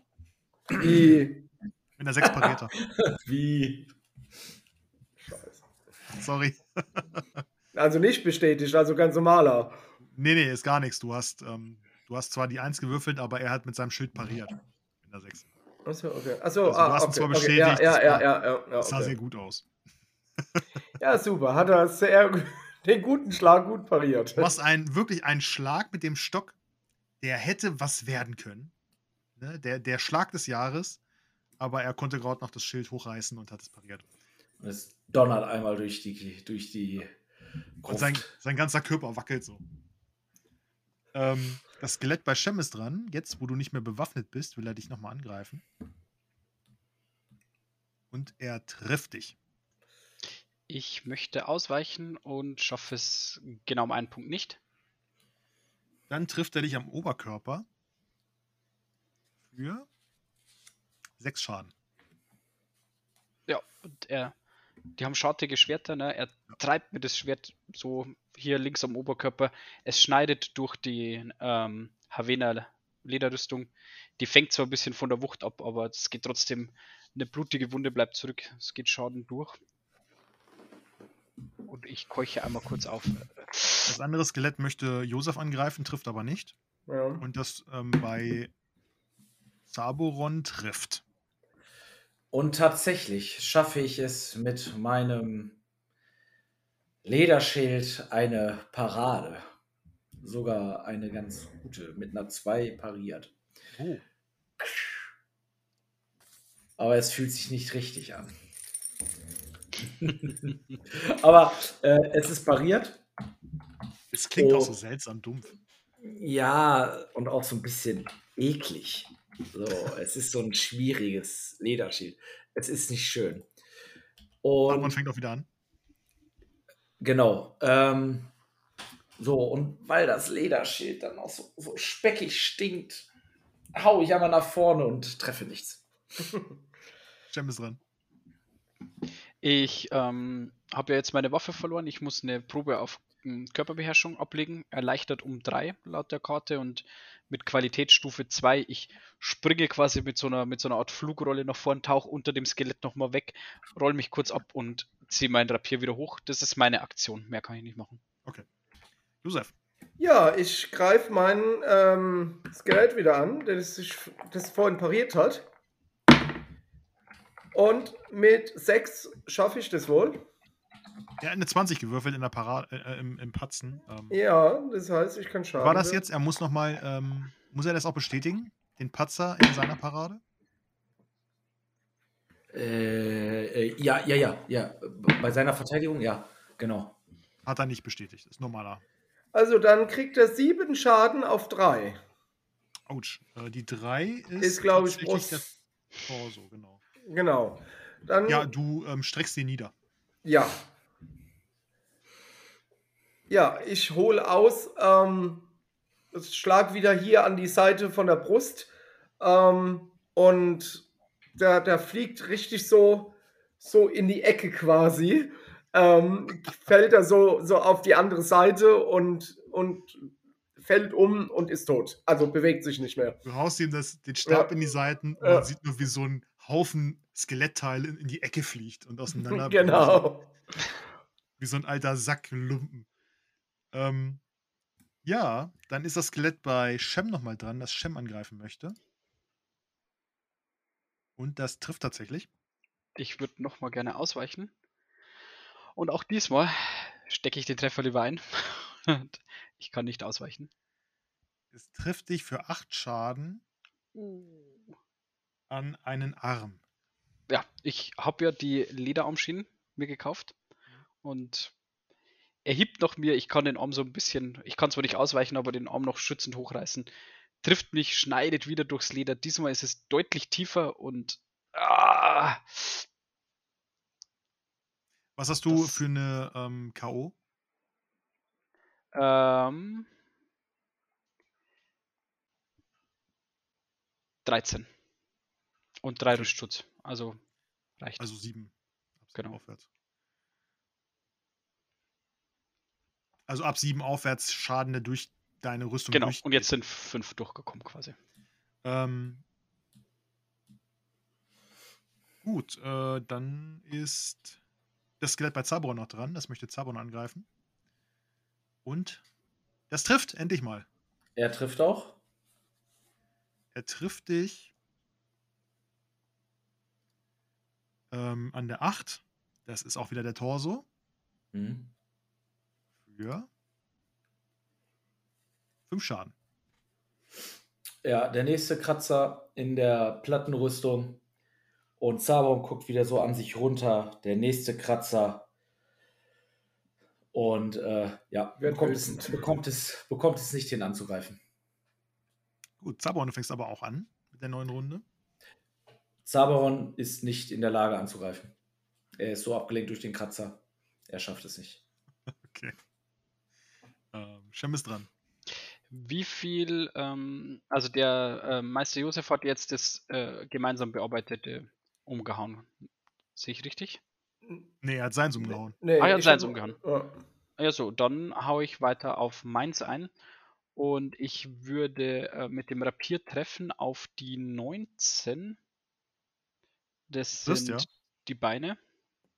Die. Mit einer 6 pariert er. Wie? Sorry. Also nicht bestätigt, also ganz normaler. Nee, nee, ist gar nichts. Du hast, ähm, du hast zwar die 1 gewürfelt, aber er hat mit seinem Schild pariert. Mit einer 6. Achso, okay. Achso, Also, du ah, hast ihn okay, zwar okay. bestätigt, Ja, ja, ja, war- ja, ja, ja, Das sah sehr okay. gut aus. ja, super. Hat er sehr den guten Schlag gut pariert. Du hast einen, wirklich einen Schlag mit dem Stock, der hätte was werden können. Ne? Der, der Schlag des Jahres, aber er konnte gerade noch das Schild hochreißen und hat es pariert. Und es donnert einmal durch die, durch die Und sein, Gruft. sein ganzer Körper wackelt so. Ähm, das Skelett bei Shem ist dran. Jetzt, wo du nicht mehr bewaffnet bist, will er dich nochmal angreifen. Und er trifft dich. Ich möchte ausweichen und schaffe es genau um einen Punkt nicht. Dann trifft er dich am Oberkörper. Für sechs Schaden. Ja, und er, die haben schartige Schwerter, ne? Er treibt mir das Schwert so hier links am Oberkörper. Es schneidet durch die ähm, Havena Lederrüstung. Die fängt zwar ein bisschen von der Wucht ab, aber es geht trotzdem, eine blutige Wunde bleibt zurück. Es geht Schaden durch. Und ich keuche einmal kurz auf. Das andere Skelett möchte Josef angreifen, trifft aber nicht. Ja. Und das ähm, bei Saboron trifft. Und tatsächlich schaffe ich es mit meinem Lederschild eine Parade. Sogar eine ganz gute, mit einer 2 pariert. Oh. Aber es fühlt sich nicht richtig an. Aber äh, es ist pariert. Es klingt Oh. auch so seltsam dumpf. Ja, und auch so ein bisschen eklig. So, es ist so ein schwieriges Lederschild. Es ist nicht schön. Und man Und fängt auch wieder an. genau. Ähm, so, und weil das Lederschild dann auch so, so speckig stinkt, hau ich einmal nach vorne und treffe nichts. Shem ist dran. Ich ähm, habe ja jetzt meine Waffe verloren. Ich muss eine Probe auf Körperbeherrschung ablegen. Erleichtert um 3 laut der Karte und mit Qualitätsstufe 2. Ich springe quasi mit so einer, mit so einer Art Flugrolle nach vorn, tauche unter dem Skelett nochmal weg, roll mich kurz ab und ziehe mein Rapier wieder hoch. Das ist meine Aktion. Mehr kann ich nicht machen. Josef. Ja, ich greife mein ähm, Skelett wieder an, das, sich, das vorhin pariert hat. Und mit 6 schaffe ich das wohl. Er hat eine 20 gewürfelt in der Parade, äh, im, im Patzen. Ähm, Ja, das heißt, ich kann schaden. war das jetzt? Er muss nochmal, ähm, muss er das auch bestätigen? Den Patzer in seiner Parade? Äh, äh, ja, ja, ja, ja. Bei seiner Verteidigung, ja, genau. Hat er nicht bestätigt. Ist normaler. Also dann kriegt er 7 Schaden auf 3. Autsch. Äh, die 3 ist, Ist, glaube ich, Brust. der Torso, genau. Genau. Dann, Ja, du ähm, streckst sie nieder. Ja. Ja, ich hole aus, ähm, schlag wieder hier an die Seite von der Brust ähm, und der, der fliegt richtig so, so in die Ecke quasi. Ähm, fällt er so, so auf die andere Seite und, und fällt um und ist tot. Also bewegt sich nicht mehr. Du haust ihm das, den Stab Ja. in die Seiten und Ja. man sieht nur, wie so ein Haufen Skelettteile in, in die Ecke fliegt und auseinander. genau. Wie so ein alter Sack Lumpen. Ähm, ja, dann ist das Skelett bei Shem nochmal dran, das Shem angreifen möchte. Und das trifft tatsächlich. Ich würde nochmal gerne ausweichen. Und auch diesmal stecke ich den Treffer lieber ein. Und ich kann nicht ausweichen. Es trifft dich für 8 Schaden an einen Arm. Ja, ich habe ja die Lederarmschienen mir gekauft. Und er hebt noch mir, ich kann den Arm so ein bisschen, ich kann zwar nicht ausweichen, aber den Arm noch schützend hochreißen. Trifft mich, schneidet wieder durchs Leder. Diesmal ist es deutlich tiefer und. Ah, Was hast du Das- für eine ähm, K.O.? ähm, 13. Und drei Okay. Rüstschutz. Also reicht. Also sieben. Ab sieben Genau. Aufwärts. Also ab sieben aufwärts Schaden, der durch deine Rüstung genau. durchgeht. Und jetzt sind fünf durchgekommen quasi. Ähm, gut, äh, dann ist das Skelett bei Zabron noch dran. Das möchte Zabron angreifen. Und das trifft endlich mal. Er trifft auch. Er trifft dich ähm, an der 8. Das ist auch wieder der Torso. Mhm. Für 5 Schaden. Ja, der nächste Kratzer in der Plattenrüstung. Und Zabon guckt wieder so an sich runter. Der nächste Kratzer. Und äh, ja, bekommt es, bekommt, es, bekommt es nicht, den anzugreifen. Gut, Zabron, du fängst aber auch an mit der neuen Runde. Zaberon ist nicht in der Lage anzugreifen. Er ist so abgelenkt durch den Kratzer. Er schafft es nicht. Okay. Ähm, Shem ist dran. Wie viel, ähm, also der äh, Meister Josef hat jetzt das äh, gemeinsam bearbeitete umgehauen. Sehe ich richtig? Nee, er hat seins umgehauen. Nee, Ah, er hat seins hab- umgehauen. Ja. Ja, so, dann haue ich weiter auf meins ein. Und ich würde äh, mit dem Rapier treffen auf die 19. Das sind ja. die Beine.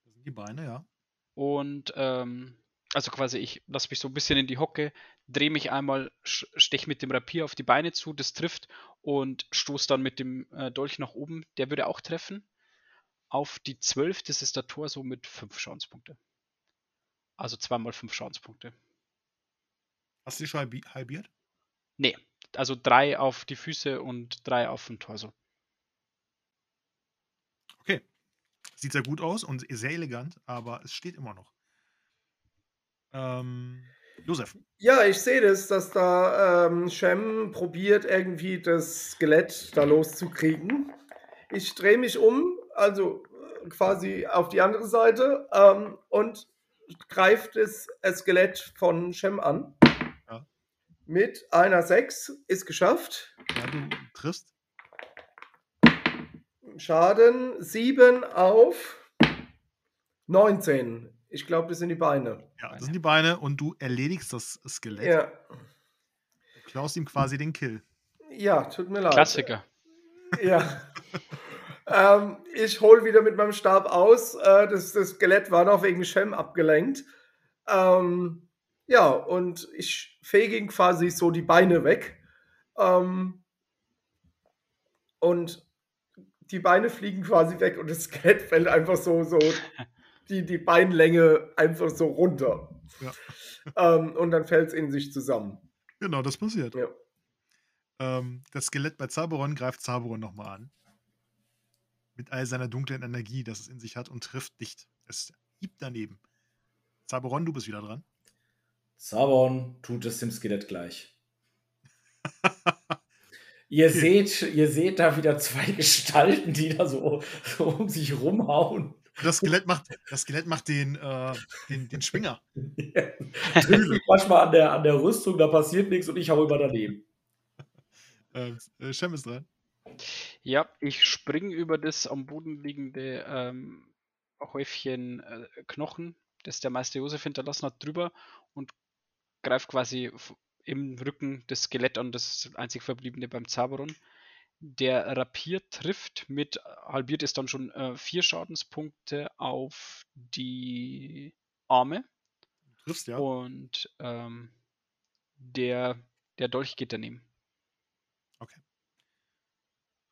Das sind die Beine, ja. Und ähm, also quasi, ich lasse mich so ein bisschen in die Hocke, drehe mich einmal, sch- stech mit dem Rapier auf die Beine zu, das trifft und stoß dann mit dem äh, Dolch nach oben. Der würde auch treffen. Auf die 12, das ist der Tor so mit 5 Schadenspunkte. Also zweimal 5 Schadenspunkte. Hast du dich schon halbi- halbiert? Nee, also drei auf die Füße und drei auf den Torso. Okay. Sieht sehr gut aus und sehr elegant, aber es steht immer noch. Ähm, Josef. Ja, ich sehe das, dass da ähm, Shem probiert, irgendwie das Skelett da loszukriegen. Ich drehe mich um, also äh, quasi auf die andere Seite ähm, und greife das Skelett von Shem an. Ja. Mit einer 6 ist geschafft. Ja, du triffst. Schaden 7 auf 19. Ich glaube, das sind die Beine. Ja, das sind die Beine und du erledigst das Skelett. Ja, Du klaust ihm quasi den Kill. ja tut mir leid. Klassiker. Ja. ähm, ich hole wieder mit meinem Stab aus. Äh, das, das Skelett war noch wegen Shem abgelenkt. Ähm, ja, und ich fege ihm quasi so die Beine weg. Ähm, und die Beine fliegen quasi weg und das Skelett fällt einfach so, so die, die Beinlänge einfach so runter. Ja. Ähm, und dann fällt es in sich zusammen. Genau, das passiert. Ja. Ähm, das Skelett bei Zaberon greift Zaberon nochmal an. Mit all seiner dunklen Energie, das es in sich hat, und trifft dicht. Es hiebt daneben. Zaberon, du bist wieder dran. Zabon tut es dem Skelett gleich. Ihr seht, ihr seht da wieder zwei Gestalten, die da so, so um sich rumhauen. Das Skelett macht, das Skelett macht den, äh, den, den Schwinger. Manchmal an der, an der Rüstung, da passiert nichts und ich hau immer daneben. Ähm, äh, Shem ist dran. Ja, ich springe über das am Boden liegende ähm, Häufchen äh, Knochen, das der Meister Josef hinterlassen hat, drüber und greife quasi im Rücken das Skelett an, das einzig verbliebene beim Zaberon. Der Rapier trifft mit, halbiert ist dann schon äh, vier Schadenspunkte auf die Arme triffst ja. und ähm, der, der Dolch geht daneben.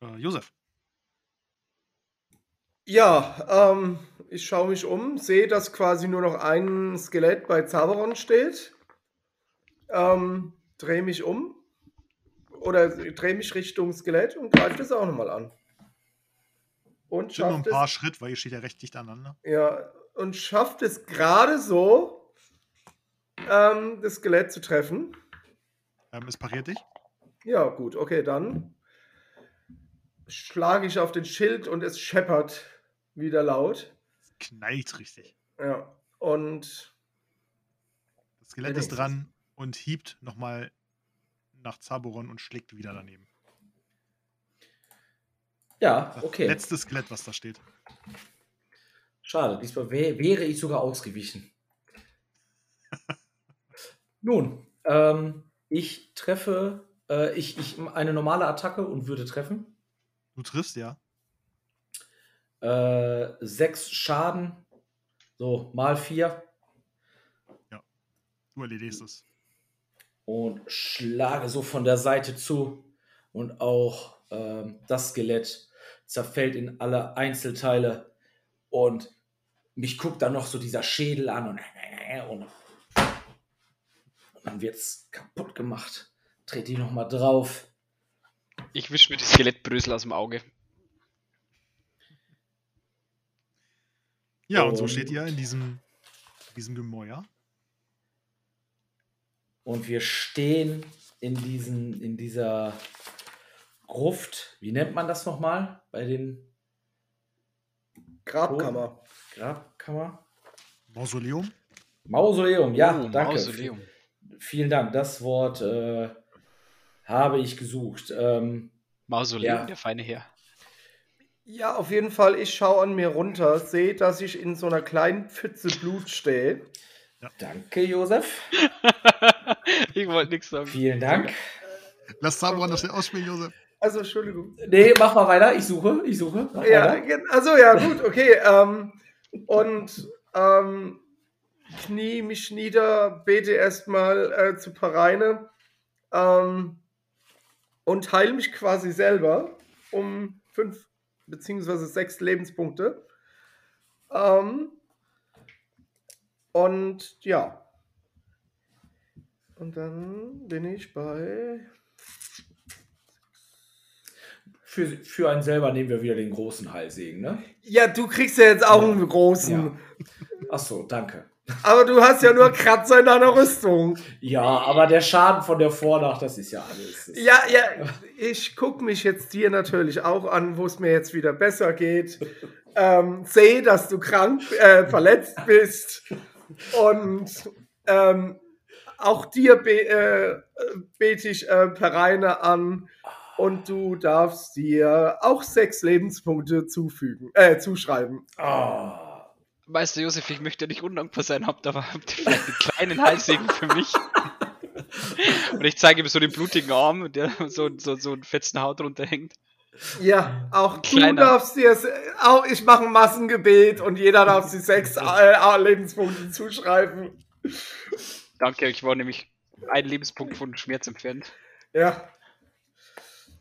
Äh, Josef. Ja, ähm, ich schaue mich um, sehe, dass quasi nur noch ein Skelett bei Zaberon steht. Ähm, drehe mich um oder drehe mich Richtung Skelett und greife das auch nochmal an. Und Stimmt nur ein schafft paar es, Schritt, weil ihr steht ja recht dicht aneinander. ja, und schafft es gerade so, ähm, das Skelett zu treffen. Ähm, es pariert dich. Ja, gut, okay, dann schlage ich auf den Schild und es scheppert wieder laut. Es knallt richtig. Ja, und Das Skelett ist dran und hiebt nochmal nach Zaboron und schlägt wieder daneben. Ja, Das okay. letzte Skelett, was da steht. Schade, diesmal wär, wäre ich sogar ausgewichen. Nun, ähm, ich treffe, äh, ich, ich eine normale Attacke und würde treffen. Du triffst ja. Äh, sechs Schaden, so mal vier Du erledigst es. Und schlage so von der Seite zu und auch ähm, das Skelett zerfällt in alle Einzelteile und mich guckt dann noch so dieser Schädel an und, und, und dann wird es kaputt gemacht. Trete ich nochmal drauf. Ich wische mir die Skelettbrösel aus dem Auge. Ja, und so Und- steht ihr in diesem, diesem Gemäuer. Und wir stehen in, diesen, in dieser Gruft. Wie nennt man das nochmal? Bei den Grabkammer. Grabkammer? Mausoleum. Mausoleum, ja, Oh, danke. Mausoleum. Vielen Dank. Das Wort äh, habe ich gesucht. Ähm, Mausoleum, Ja. der feine Herr. Ja, auf jeden Fall, ich schaue an mir runter, sehe, dass ich in so einer kleinen Pfütze Blut stehe. danke, Josef. ich wollte nichts sagen. Vielen Dank. Lass Zaboron das schnell ausspielen, Josef. Also, Entschuldigung. Nee, mach mal weiter. Ich suche, ich suche. Mach Ja, weiter. also ja, gut, okay. Ähm, und ähm, knie mich nieder, bete erstmal äh, zu Pareine ähm, und heile mich quasi selber um fünf beziehungsweise sechs Lebenspunkte. Ähm, und ja. Und dann bin ich bei. Für, für einen selber nehmen wir wieder den großen Heilsegen, ne? Ja, du kriegst ja jetzt auch einen großen. Ja. Ach so, danke. Aber du hast ja nur Kratzer in deiner Rüstung. Ja, aber der Schaden von der Vornacht, das ist ja alles. Das- Ja, ja, ich gucke mich jetzt dir natürlich auch an, wo es mir jetzt wieder besser geht. Ähm, sehe, dass du krank, äh, verletzt bist. Und ähm, auch dir be äh, bete ich äh, Pereine an. Und du darfst dir auch sechs Lebenspunkte zufügen, äh, zuschreiben. Ah. Weißt du, Josef, ich möchte nicht undankbar sein, habt aber habt ihr vielleicht einen kleinen Halssegen für mich. Und ich zeige ihm so den blutigen Arm, der so, so, so einen fetzen Haut runterhängt. Ja, auch du Kleiner. darfst dir, auch ich mache ein Massengebet und jeder darf sich sechs äh, Lebenspunkte zuschreiben. Danke, ich war nämlich einen Lebenspunkt von Schmerz entfernt. Ja,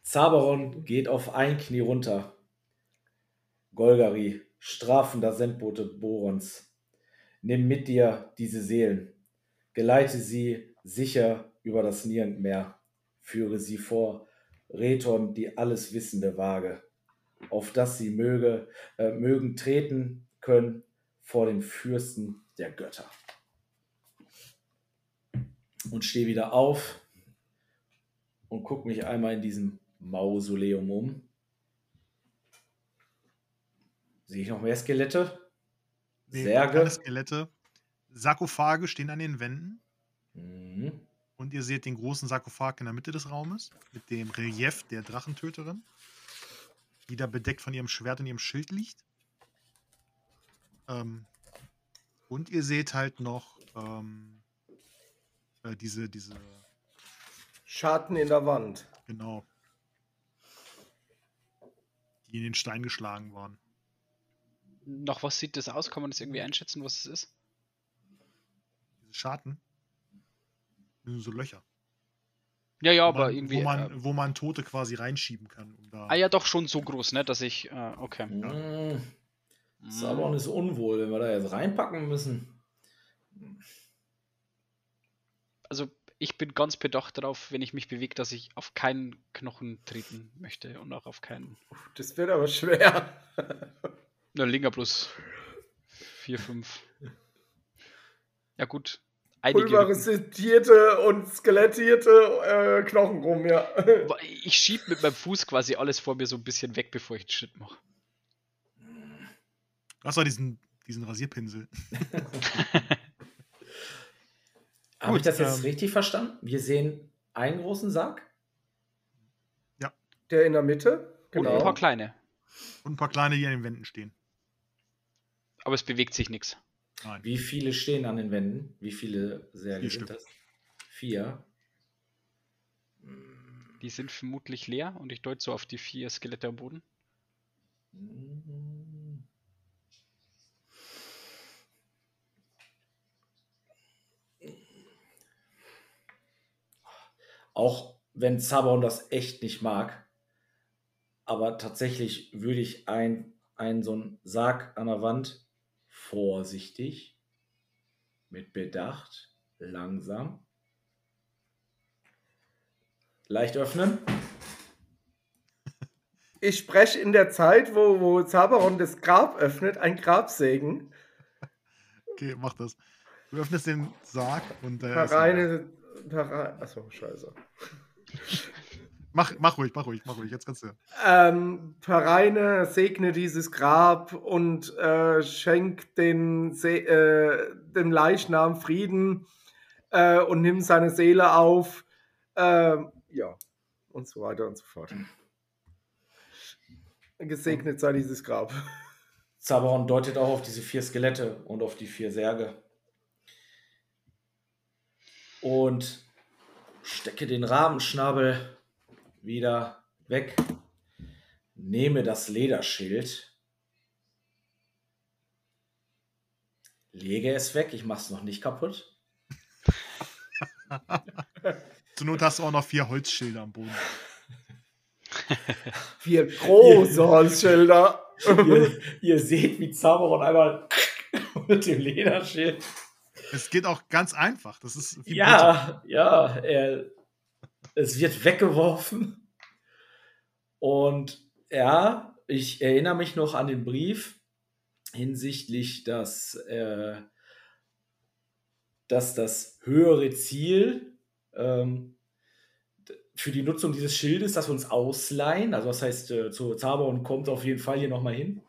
Zaberon geht auf ein Knie runter. Golgari, strafender Sendbote Borons, nimm mit dir diese Seelen, geleite sie sicher über das Nirgendmeer, führe sie vor Reton, die alles wissende Waage, auf dass sie möge, äh, mögen treten können vor den Fürsten der Götter. Und stehe wieder auf und guck mich einmal in diesem Mausoleum um. Sehe ich noch mehr Skelette? Nee, Särge? Skelette. Sarkophage stehen an den Wänden. Mhm. Und ihr seht den großen Sarkophag in der Mitte des Raumes mit dem Relief der Drachentöterin, die da bedeckt von ihrem Schwert und ihrem Schild liegt. Ähm, und ihr seht halt noch ähm, äh, diese, diese, Schatten in der Wand. genau, die in den Stein geschlagen waren. Noch was sieht das aus? Kann man das irgendwie einschätzen, was es ist? Diese Scharten. Das sind so Löcher. Ja, ja, aber man, irgendwie. Wo man, äh, wo man Tote quasi reinschieben kann. Um da, ah ja, doch schon so groß, ne? Dass ich. Äh, okay. Mhm. Mm. Sabon ist unwohl, wenn wir da jetzt reinpacken müssen. Ich bin ganz bedacht darauf, wenn ich mich bewege, dass ich auf keinen Knochen treten möchte und auch auf keinen. Das wird aber schwer. Na, Linger plus 4, 5. Ja gut. einige. Pulverisierte und skelettierte äh, Knochen rum, ja. Ich schieb mit meinem Fuß quasi alles vor mir so ein bisschen weg, bevor ich den Schritt mache. Achso, diesen, diesen Rasierpinsel. Habe ich das jetzt ähm, richtig verstanden? Wir sehen einen großen Sarg. Der in der Mitte, Und ein genau. paar kleine. Und ein paar kleine, die an den Wänden stehen. Aber es bewegt sich nichts. Nein. Wie viele stehen an den Wänden? Wie viele Särge Vier sind Stück. das? Vier. Die sind vermutlich leer und ich deute so auf die vier Skelette am Boden. Auch wenn Zabon das echt nicht mag, aber tatsächlich würde ich ein, ein so einen Sarg an der Wand vorsichtig, mit Bedacht, langsam, leicht öffnen. Ich spreche in der Zeit, wo, wo Zaberon das Grab öffnet, ein Grabsegen. Okay, mach das. Du öffnest den Sarg und äh, ist- Pare, achso, scheiße. mach, mach ruhig, mach ruhig, mach ruhig. Jetzt kannst du. Ähm, Pareine segne dieses Grab und äh, schenkt den Se äh, dem Leichnam Frieden äh, und nimm seine Seele auf. Ähm, ja, und so weiter und so fort. Gesegnet sei dieses Grab. Zaberon deutet auch auf diese vier Skelette und auf die vier Särge. Und stecke den Rabenschnabel wieder weg. Nehme das Lederschild. Lege es weg. Ich mache es noch nicht kaputt. Zur Not hast du auch noch vier Holzschilder am Boden. Vier große Holzschilder. ihr, ihr seht, wie Zaberon einmal mit dem Lederschild Es geht auch ganz einfach. Das ist wie Butter. Ja, ja, er, es wird weggeworfen. Und ja, ich erinnere mich noch an den Brief hinsichtlich, dass, äh, dass das höhere Ziel ähm, für die Nutzung dieses Schildes, dass wir uns ausleihen, also das heißt, äh, zu Zaberon kommt auf jeden Fall hier nochmal hin.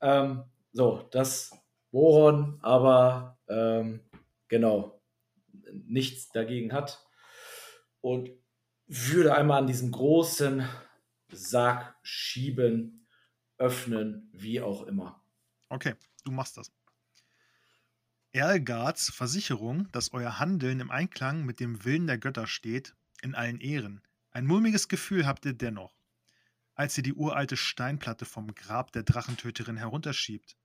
Ähm, so, das Boron aber ähm, genau nichts dagegen hat und würde einmal an diesen großen Sarg schieben, öffnen, wie auch immer. Okay, du machst das. Erlgards Versicherung, dass euer Handeln im Einklang mit dem Willen der Götter steht, in allen Ehren. Ein mulmiges Gefühl habt ihr dennoch, als ihr die uralte Steinplatte vom Grab der Drachentöterin herunterschiebt.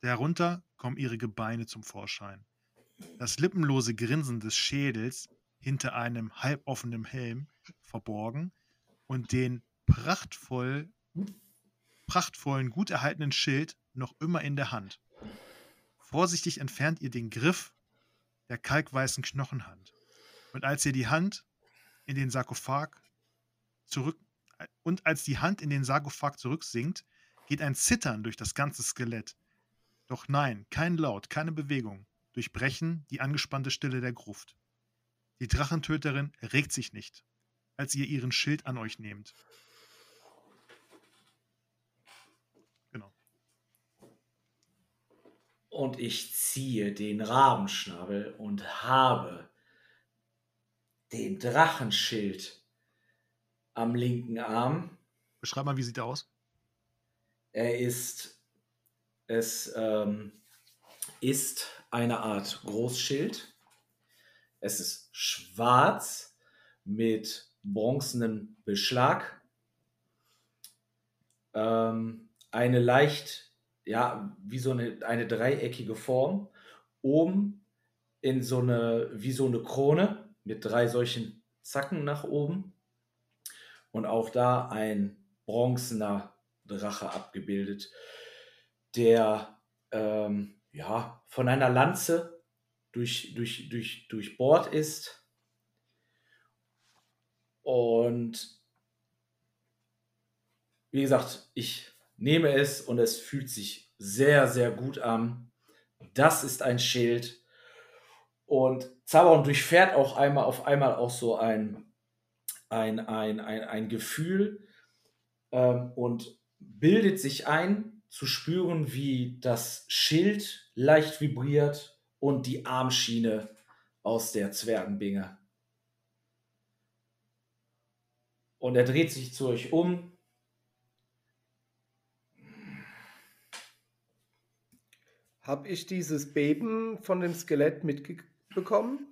Darunter kommen ihre Gebeine zum Vorschein. Das lippenlose Grinsen des Schädels hinter einem halboffenen Helm verborgen und den prachtvoll, prachtvollen, gut erhaltenen Schild noch immer in der Hand. Vorsichtig entfernt ihr den Griff der kalkweißen Knochenhand. Und als ihr die Hand in den Sarkophag zurück und als die Hand in den Sarkophag zurücksinkt, geht ein Zittern durch das ganze Skelett. Doch nein, kein Laut, keine Bewegung durchbrechen die angespannte Stille der Gruft. Die Drachentöterin regt sich nicht, als ihr ihren Schild an euch nehmt. Genau. Und ich ziehe den Rabenschnabel und habe den Drachenschild am linken Arm. Beschreib mal, wie sieht er aus? Er ist, es ähm, ist eine Art Großschild. Es ist schwarz mit bronzenem Beschlag. Ähm, eine leicht, ja, wie so eine, eine dreieckige Form. Oben in so eine, wie so eine Krone mit drei solchen Zacken nach oben. Und auch da ein bronzener Drache abgebildet, der ähm, ja, von einer Lanze durch, durch, durch, durchbohrt ist. Und wie gesagt, ich nehme es und es fühlt sich sehr, sehr gut an. Das ist ein Schild. Und Zaberon durchfährt auch einmal auf einmal auch so ein, ein, ein, ein, ein Gefühl ähm, und bildet sich ein, zu spüren, wie das Schild leicht vibriert und die Armschiene aus der Zwergenbinge. Und er dreht sich zu euch um. Habe ich dieses Beben von dem Skelett mitbekommen?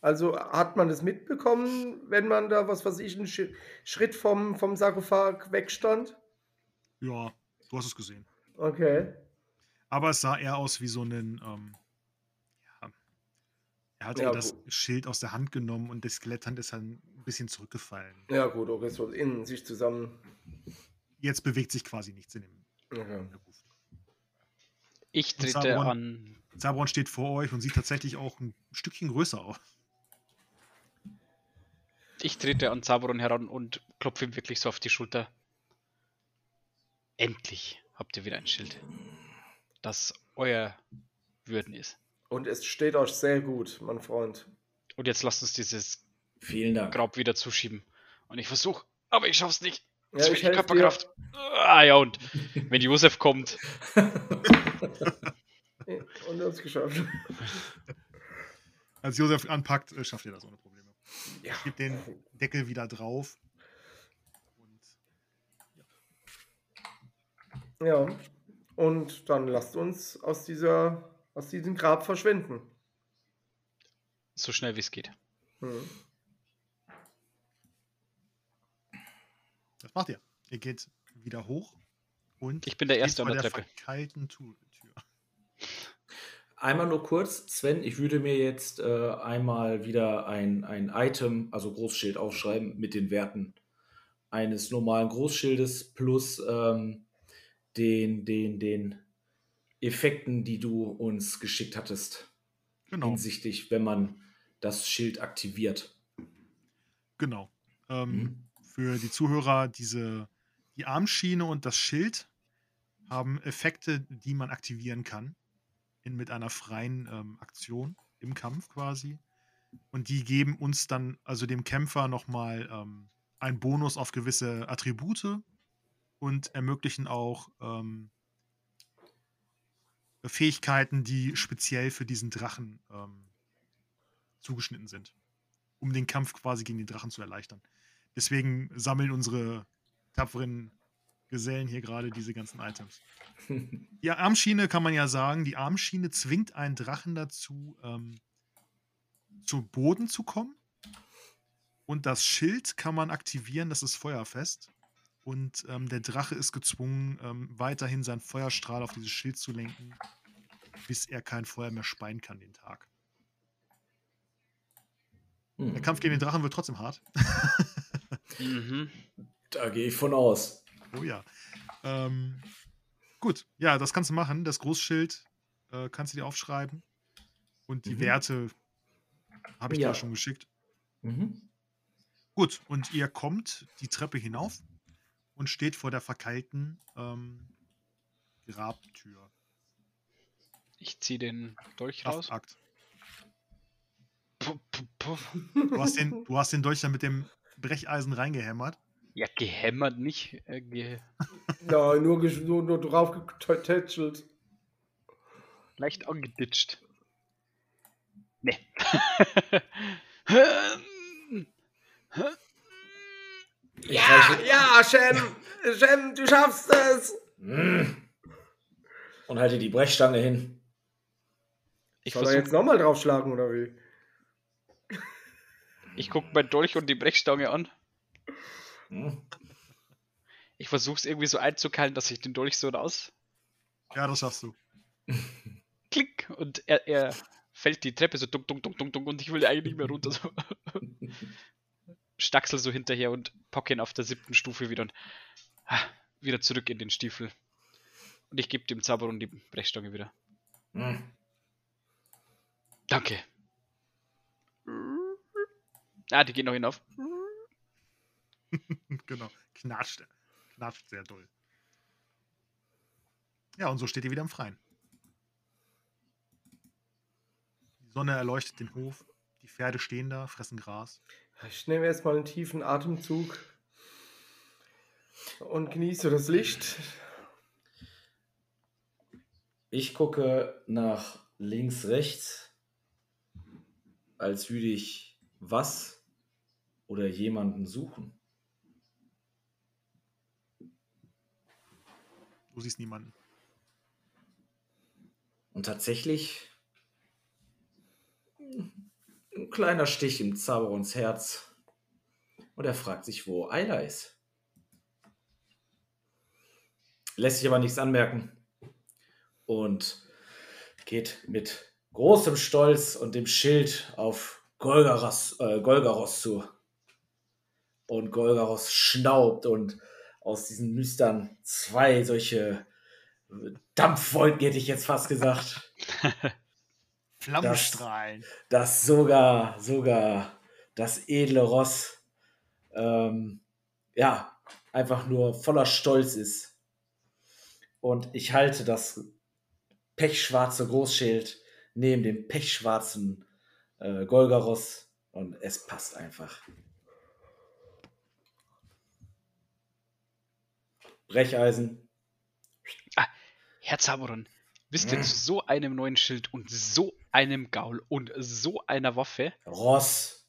Also hat man es mitbekommen, wenn man da, was weiß ich, einen Sch Schritt vom, vom Sarkophag wegstand? Ja, du hast es gesehen. Okay. Aber es sah eher aus wie so ein. Ähm, ja, er hatte Ja, das gut. Schild aus der Hand genommen und die Skeletthand ist dann ein bisschen zurückgefallen. Ja, gut, okay, so in sich zusammen. Jetzt bewegt sich quasi nichts in dem Okay. in. Ich trete Sauron? an. Zabron steht vor euch und sieht tatsächlich auch ein Stückchen größer aus. Ich trete an Zaberon heran und klopfe ihm wirklich so auf die Schulter. Endlich habt ihr wieder ein Schild, das euer Würden ist. Und es steht euch sehr gut, mein Freund. Und jetzt lasst uns dieses Vielen Dank. Grab wieder zuschieben. Und ich versuche, aber ich schaff's nicht. Ja, Zu ich wenig helfe dir. Körperkraft. Ah ja, und wenn Josef kommt, Und er hat es geschafft. Als Josef anpackt, äh, schafft ihr das ohne Probleme. Ja. Gibt den Deckel wieder drauf. Ja. Und dann lasst uns aus dieser, aus diesem Grab verschwinden. so schnell wie es geht. Hm. das macht ihr. Ihr geht wieder hoch und Ich bin der Erste an der der Treppe. Tu- Tür. Einmal nur kurz, Sven, ich würde mir jetzt äh, einmal wieder ein, ein Item, also Großschild aufschreiben mit den Werten eines normalen Großschildes plus ähm, den, den, den Effekten, die du uns geschickt hattest, Genau. hinsichtlich, wenn man das Schild aktiviert. Genau. Ähm, Mhm. Für die Zuhörer, diese, die Armschiene und das Schild haben Effekte, die man aktivieren kann. In, mit einer freien ähm, Aktion im Kampf quasi. Und die geben uns dann, also dem Kämpfer, nochmal ähm, einen Bonus auf gewisse Attribute und ermöglichen auch ähm, Fähigkeiten, die speziell für diesen Drachen ähm, zugeschnitten sind um den Kampf quasi gegen den Drachen zu erleichtern. Deswegen sammeln unsere tapferen Gesellen hier gerade diese ganzen Items. Die Armschiene kann man ja sagen, die Armschiene zwingt einen Drachen dazu, ähm, zu Boden zu kommen. Und das Schild kann man aktivieren, das ist feuerfest. Und ähm, der Drache ist gezwungen, ähm, weiterhin seinen Feuerstrahl auf dieses Schild zu lenken, bis er kein Feuer mehr speien kann den Tag. Hm. Der Kampf gegen den Drachen wird trotzdem hart. Mhm. Da gehe ich von aus. Oh ja. Ähm, gut, ja, das kannst du machen. Das Großschild äh, kannst du dir aufschreiben. Und die Mhm. Werte habe ich Ja. dir schon geschickt. Mhm. Gut, und ihr kommt die Treppe hinauf und steht vor der verkeilten ähm, Grabtür. Ich ziehe den Dolch raus. Puh, puh. Du hast, den, du hast den Dolch dann mit dem Brecheisen reingehämmert. Ja, gehämmert nicht. Äh, ge Nein, nur, nur, nur drauf getätschelt. leicht angeditscht. Nee. Ja, ja, Shem! Shem, du schaffst es! Mm. Und halte die Brechstange hin. ich Soll er jetzt nochmal draufschlagen, oder wie? ich gucke mein Dolch und die Brechstange an. Hm. Ich versuche es irgendwie so einzukeilen, dass ich den Dolch so raus. Ja, das schaffst du. Klick! Und er, er fällt die Treppe so dunk, dunk, dunk, dunk, dunk und ich will eigentlich nicht mehr runter. So. Staxel so hinterher und pocke ihn auf der siebten Stufe wieder und ah, wieder zurück in den Stiefel. Und ich gebe dem Zaberon die Brechstange wieder. Hm. Danke. Ah, die geht noch hinauf. genau. Knatscht. Knatscht sehr doll. Ja, und so steht ihr wieder im Freien. Die Sonne erleuchtet den Hof. Die Pferde stehen da, fressen Gras. Ich nehme erstmal einen tiefen Atemzug und genieße das Licht. Ich gucke nach links, rechts, als würde ich was oder jemanden suchen. Du siehst niemanden. Und tatsächlich ein kleiner Stich im Zauberons Herz. Und er fragt sich, wo Ayla ist. Lässt sich aber nichts anmerken. Und geht mit großem Stolz und dem Schild auf Golgaros, äh, Golgaros zu. Und Golgaros schnaubt und aus diesen Nüstern zwei solche Dampfwolken, hätte ich jetzt fast gesagt. Flammenstrahlen. dass sogar, sogar das edle Ross ähm, ja, einfach nur voller Stolz ist. Und ich halte das pechschwarze Großschild neben dem pechschwarzen äh, Golgaros und es passt einfach. Brecheisen. Herr Zamoron, wisst ihr, zu so einem neuen Schild und so einem Gaul und so einer Waffe, Ross.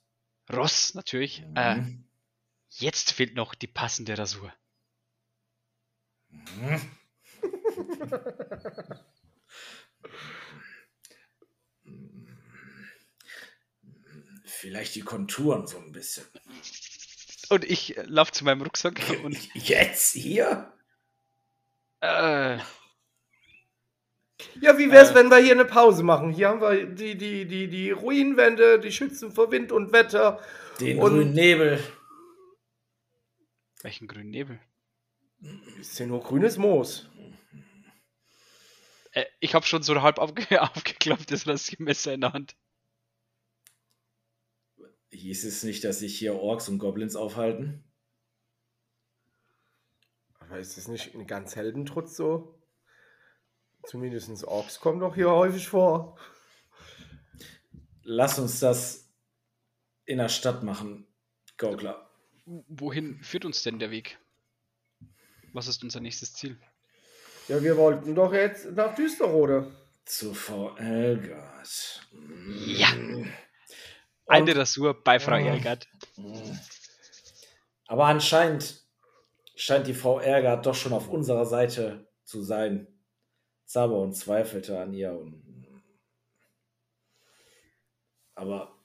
Ross natürlich, äh, Mhm. jetzt fehlt noch die passende Rasur. Mhm. Vielleicht die Konturen so ein bisschen. Und ich äh, lauf zu meinem Rucksack und Jetzt hier? äh, Ja, wie wär's, Äh. wenn wir hier eine Pause machen? Hier haben wir die, die, die, die Ruinenwände, die schützen vor Wind und Wetter. Den Und- grünen Nebel. welchen grünen Nebel. Ist ja nur grünes Moos. Äh, ich habe schon so halb aufge aufgeklappt, das Rasiermesser in der Hand. Hieß es nicht, dass sich hier Orks und Goblins aufhalten? Aber ist das nicht in ganz Heldentrutz so? Zumindest Orks kommen doch hier häufig vor. Lass uns das in der Stadt machen, Gaukler. Wohin führt uns denn der Weg? Was ist unser nächstes Ziel? Ja, wir wollten doch jetzt nach Düsterrode. Zu Frau Elgard. Ja. Eine Rasur bei Frau Oh. Elgard. Aber anscheinend scheint die Frau Elgard doch schon auf unserer Seite zu sein. Zaber zweifelte an ihr. Und Aber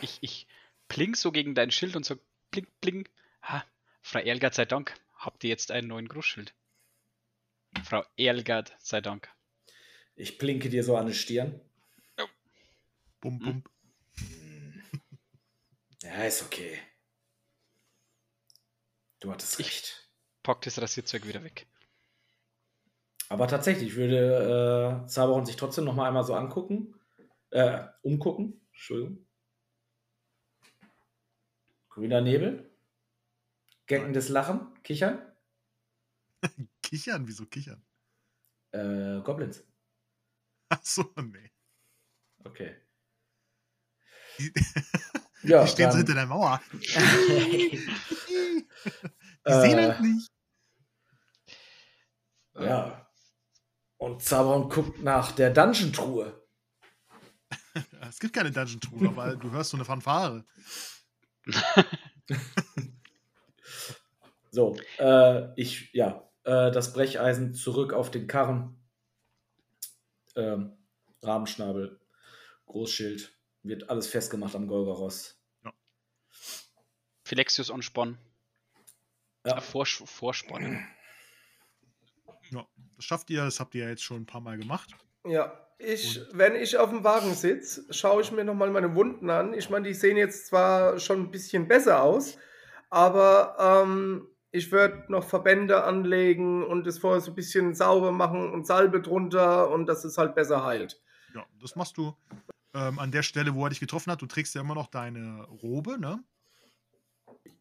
Ich, ich pling so gegen dein Schild und so bling, bling. Ha, Frau Elgard sei Dank, habt ihr jetzt einen neuen Grußschild. Frau Elgard sei Dank. ich blinke dir so an die Stirn. Bum, Hm. bum. Ja, ist okay. Du hattest Ich- recht. Pack das Rasierzeug wieder weg. Aber tatsächlich würde äh, Zaberon sich trotzdem noch mal einmal so angucken, äh, umgucken. Entschuldigung. Grüner Nebel. Geckendes Lachen. Kichern. Kichern? Wieso kichern? Äh, Goblins. Achso, nee. Okay. Die, Ja, die stehen so dann- hinter der Mauer. Die Äh, sehen uns nicht. Ja. Und Zaberon guckt nach der Dungeon-Truhe. Es gibt keine Dungeon-Truhe, aber du hörst so eine Fanfare. So, äh, ich, ja, äh, das Brecheisen zurück auf den Karren. Ähm, Rahmenschnabel, Großschild, wird alles festgemacht am Golgaros. Philexius anspannen. Ja. Äh, Vors vorspannen. Ja, das schafft ihr, das habt ihr ja jetzt schon ein paar Mal gemacht. Ja, ich, wenn ich auf dem Wagen sitze, schaue ich mir nochmal meine Wunden an. Ich meine, die sehen jetzt zwar schon ein bisschen besser aus, aber ähm, ich würde noch Verbände anlegen und es vorher so ein bisschen sauber machen und Salbe drunter und dass es halt besser heilt. Ja, das machst du ähm, an der Stelle, wo er dich getroffen hat. Du trägst ja immer noch deine Robe, ne?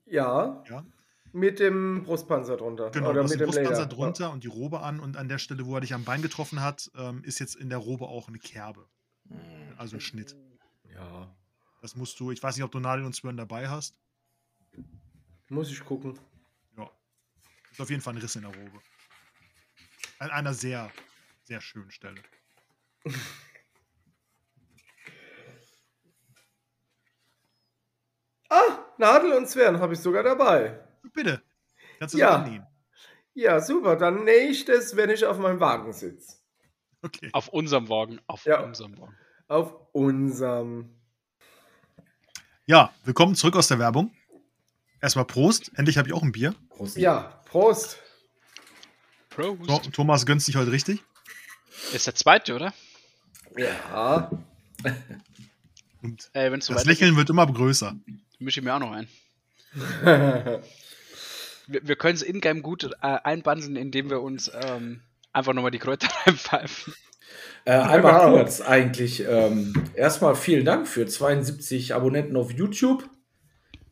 Ja, Ja. Mit dem Brustpanzer drunter. Genau, oder du hast mit den dem Brustpanzer drunter und die Robe an und an der Stelle, wo er dich am Bein getroffen hat, ähm, ist jetzt in der Robe auch eine Kerbe. Also Schnitt. Ja, Das musst du, ich weiß nicht, ob du Nadel und Zwirn dabei hast. muss ich gucken. Ja. Ist auf jeden Fall ein Riss in der Robe. An einer sehr, sehr schönen Stelle. Ah, Nadel und Zwirn habe ich sogar dabei. Bitte. Kannst du Ja. das nähen? Ja, super. Dann nähe ich das, wenn ich auf meinem Wagen sitze. Okay. Auf unserem Wagen. Auf Ja. unserem Wagen. Auf unserem. Ja, willkommen zurück aus der Werbung. Erstmal Prost. Endlich habe ich auch ein Bier. Prost. Ja, Prost. Prost. So, Thomas gönnt sich heute richtig. Ist der zweite, oder? Ja. Und so das Lächeln wird immer größer. mische ich mir auch noch ein. Wir, wir können es in-game gut äh, einbandeln, indem wir uns ähm, einfach nochmal die Kräuter reinpfeifen. Äh, einmal kurz eigentlich. Ähm, erstmal vielen Dank für 72 Abonnenten auf YouTube.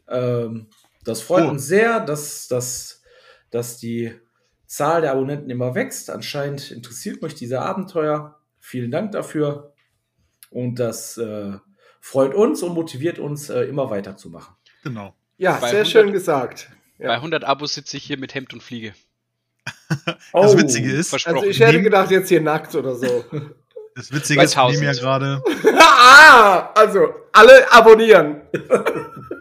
Ähm, das freut Oh. uns sehr, dass, dass, dass die Zahl der Abonnenten immer wächst. Anscheinend interessiert mich dieser Abenteuer. Vielen Dank dafür. Und das äh, freut uns und motiviert uns, äh, immer weiterzumachen. Genau. Ja, sehr 100 schön gesagt. Bei Ja. 100 Abos sitze ich hier mit Hemd und Fliege. Das Oh. Witzige ist. Also ich hätte gedacht, jetzt hier nackt oder so. das Witzige Bei ist, wir nehmen ja 1000. gerade. ah, also alle abonnieren.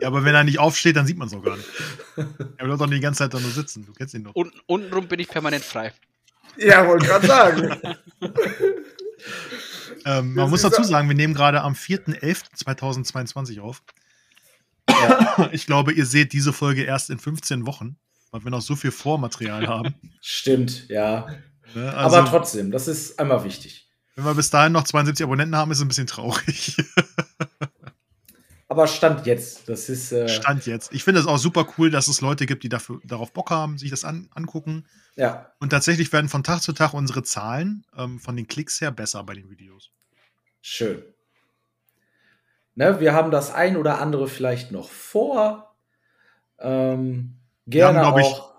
Ja, aber wenn er nicht aufsteht, dann sieht man es auch gar nicht. Er wird doch nicht die ganze Zeit da nur sitzen. Du kennst ihn doch. Und, untenrum bin ich permanent frei. Ja, wollte gerade sagen. Ähm, man muss dazu sagen, wir nehmen gerade am 4.11.2022 auf. Ja, Ich glaube, ihr seht diese Folge erst in 15 Wochen, weil wir noch so viel Vormaterial haben. stimmt, ja. Ne? Also, Aber trotzdem, das ist einmal wichtig. wenn wir bis dahin noch 72 Abonnenten haben, ist es ein bisschen traurig. Aber Stand jetzt, das ist. Äh, Stand jetzt. Ich finde es auch super cool, dass es Leute gibt, die dafür, darauf Bock haben, sich das an, angucken. Ja, Und tatsächlich werden von Tag zu Tag unsere Zahlen ähm, von den Klicks her besser bei den Videos. schön. Ne, wir haben das ein oder andere vielleicht noch vor. Ähm, Wir haben, gerne glaub ich, auch.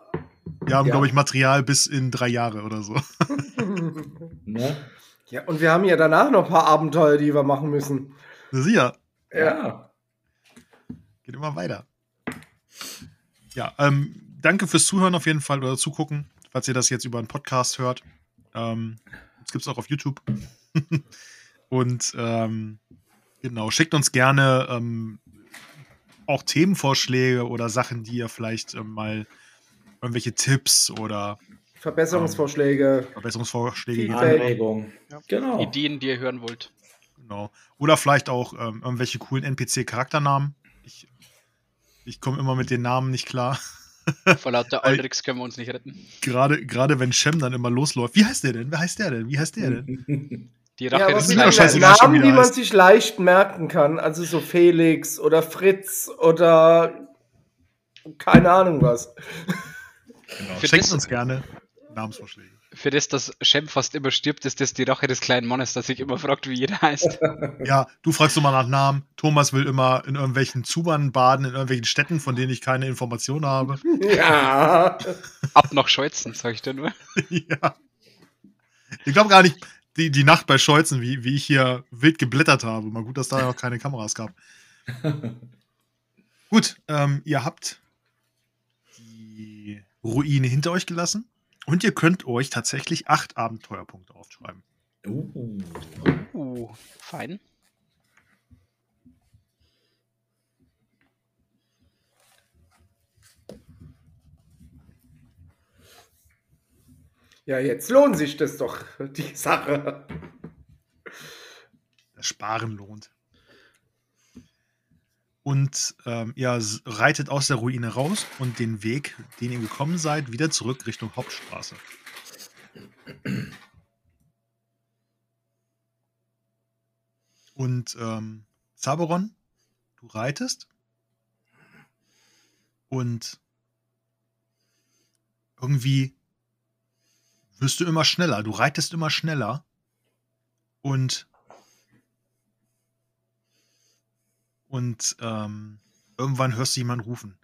Wir haben, Ja. glaube ich, Material bis in drei Jahre oder so. Ne? ja, und wir haben ja danach noch ein paar Abenteuer, die wir machen müssen. Sicher. Ja. Geht immer weiter. Ja, ähm, danke fürs Zuhören auf jeden Fall oder Zugucken, falls ihr das jetzt über einen Podcast hört. Ähm, das gibt es auch auf YouTube. Und ähm, genau, schickt uns gerne ähm, auch Themenvorschläge oder Sachen, die ihr vielleicht ähm, mal irgendwelche Tipps oder Verbesserungsvorschläge. Verbesserungsvorschläge Feedback. geben. Anregung. Genau. Ideen, die ihr hören wollt. Genau. Oder vielleicht auch ähm, irgendwelche coolen NPC-Charakternamen. Ich, ich komme immer mit den Namen nicht klar. Vor lauter Aldrix können wir uns nicht retten. Gerade, gerade wenn Shem dann immer losläuft. Wie heißt der denn? Wer heißt der denn? Wie heißt der denn? Die Ja, Rache aber des sind ja schon Namen, die man heißt. sich leicht merken kann. Also so Felix oder Fritz oder keine Ahnung was. Genau. Für Schenkt das- uns gerne Namensvorschläge. Für das, dass Shem fast immer stirbt, ist das die Rache des kleinen Mannes, dass sich immer fragt, wie jeder heißt. Ja, du fragst immer nach Namen. Thomas will immer in irgendwelchen Zubern baden, in irgendwelchen Städten, von denen ich keine Informationen habe. Ja. Ab nach Scholzen, sag ich dir nur. ja. Ich glaube gar nicht, die, die Nacht bei Scholzen, wie, wie ich hier wild geblättert habe. Mal gut, dass da noch keine Kameras gab. Gut, ähm, ihr habt die Ruine hinter euch gelassen und ihr könnt euch tatsächlich acht Abenteuerpunkte aufschreiben. Uh. Uh, fein. Ja, jetzt lohnt sich das doch, die Sache. Das Sparen lohnt. Und ähm, ihr reitet aus der Ruine raus und den Weg, den ihr gekommen seid, wieder zurück Richtung Hauptstraße. Und ähm, Zaberon, du reitest und irgendwie wirst du immer schneller. Du reitest immer schneller und und ähm, irgendwann hörst du jemanden rufen.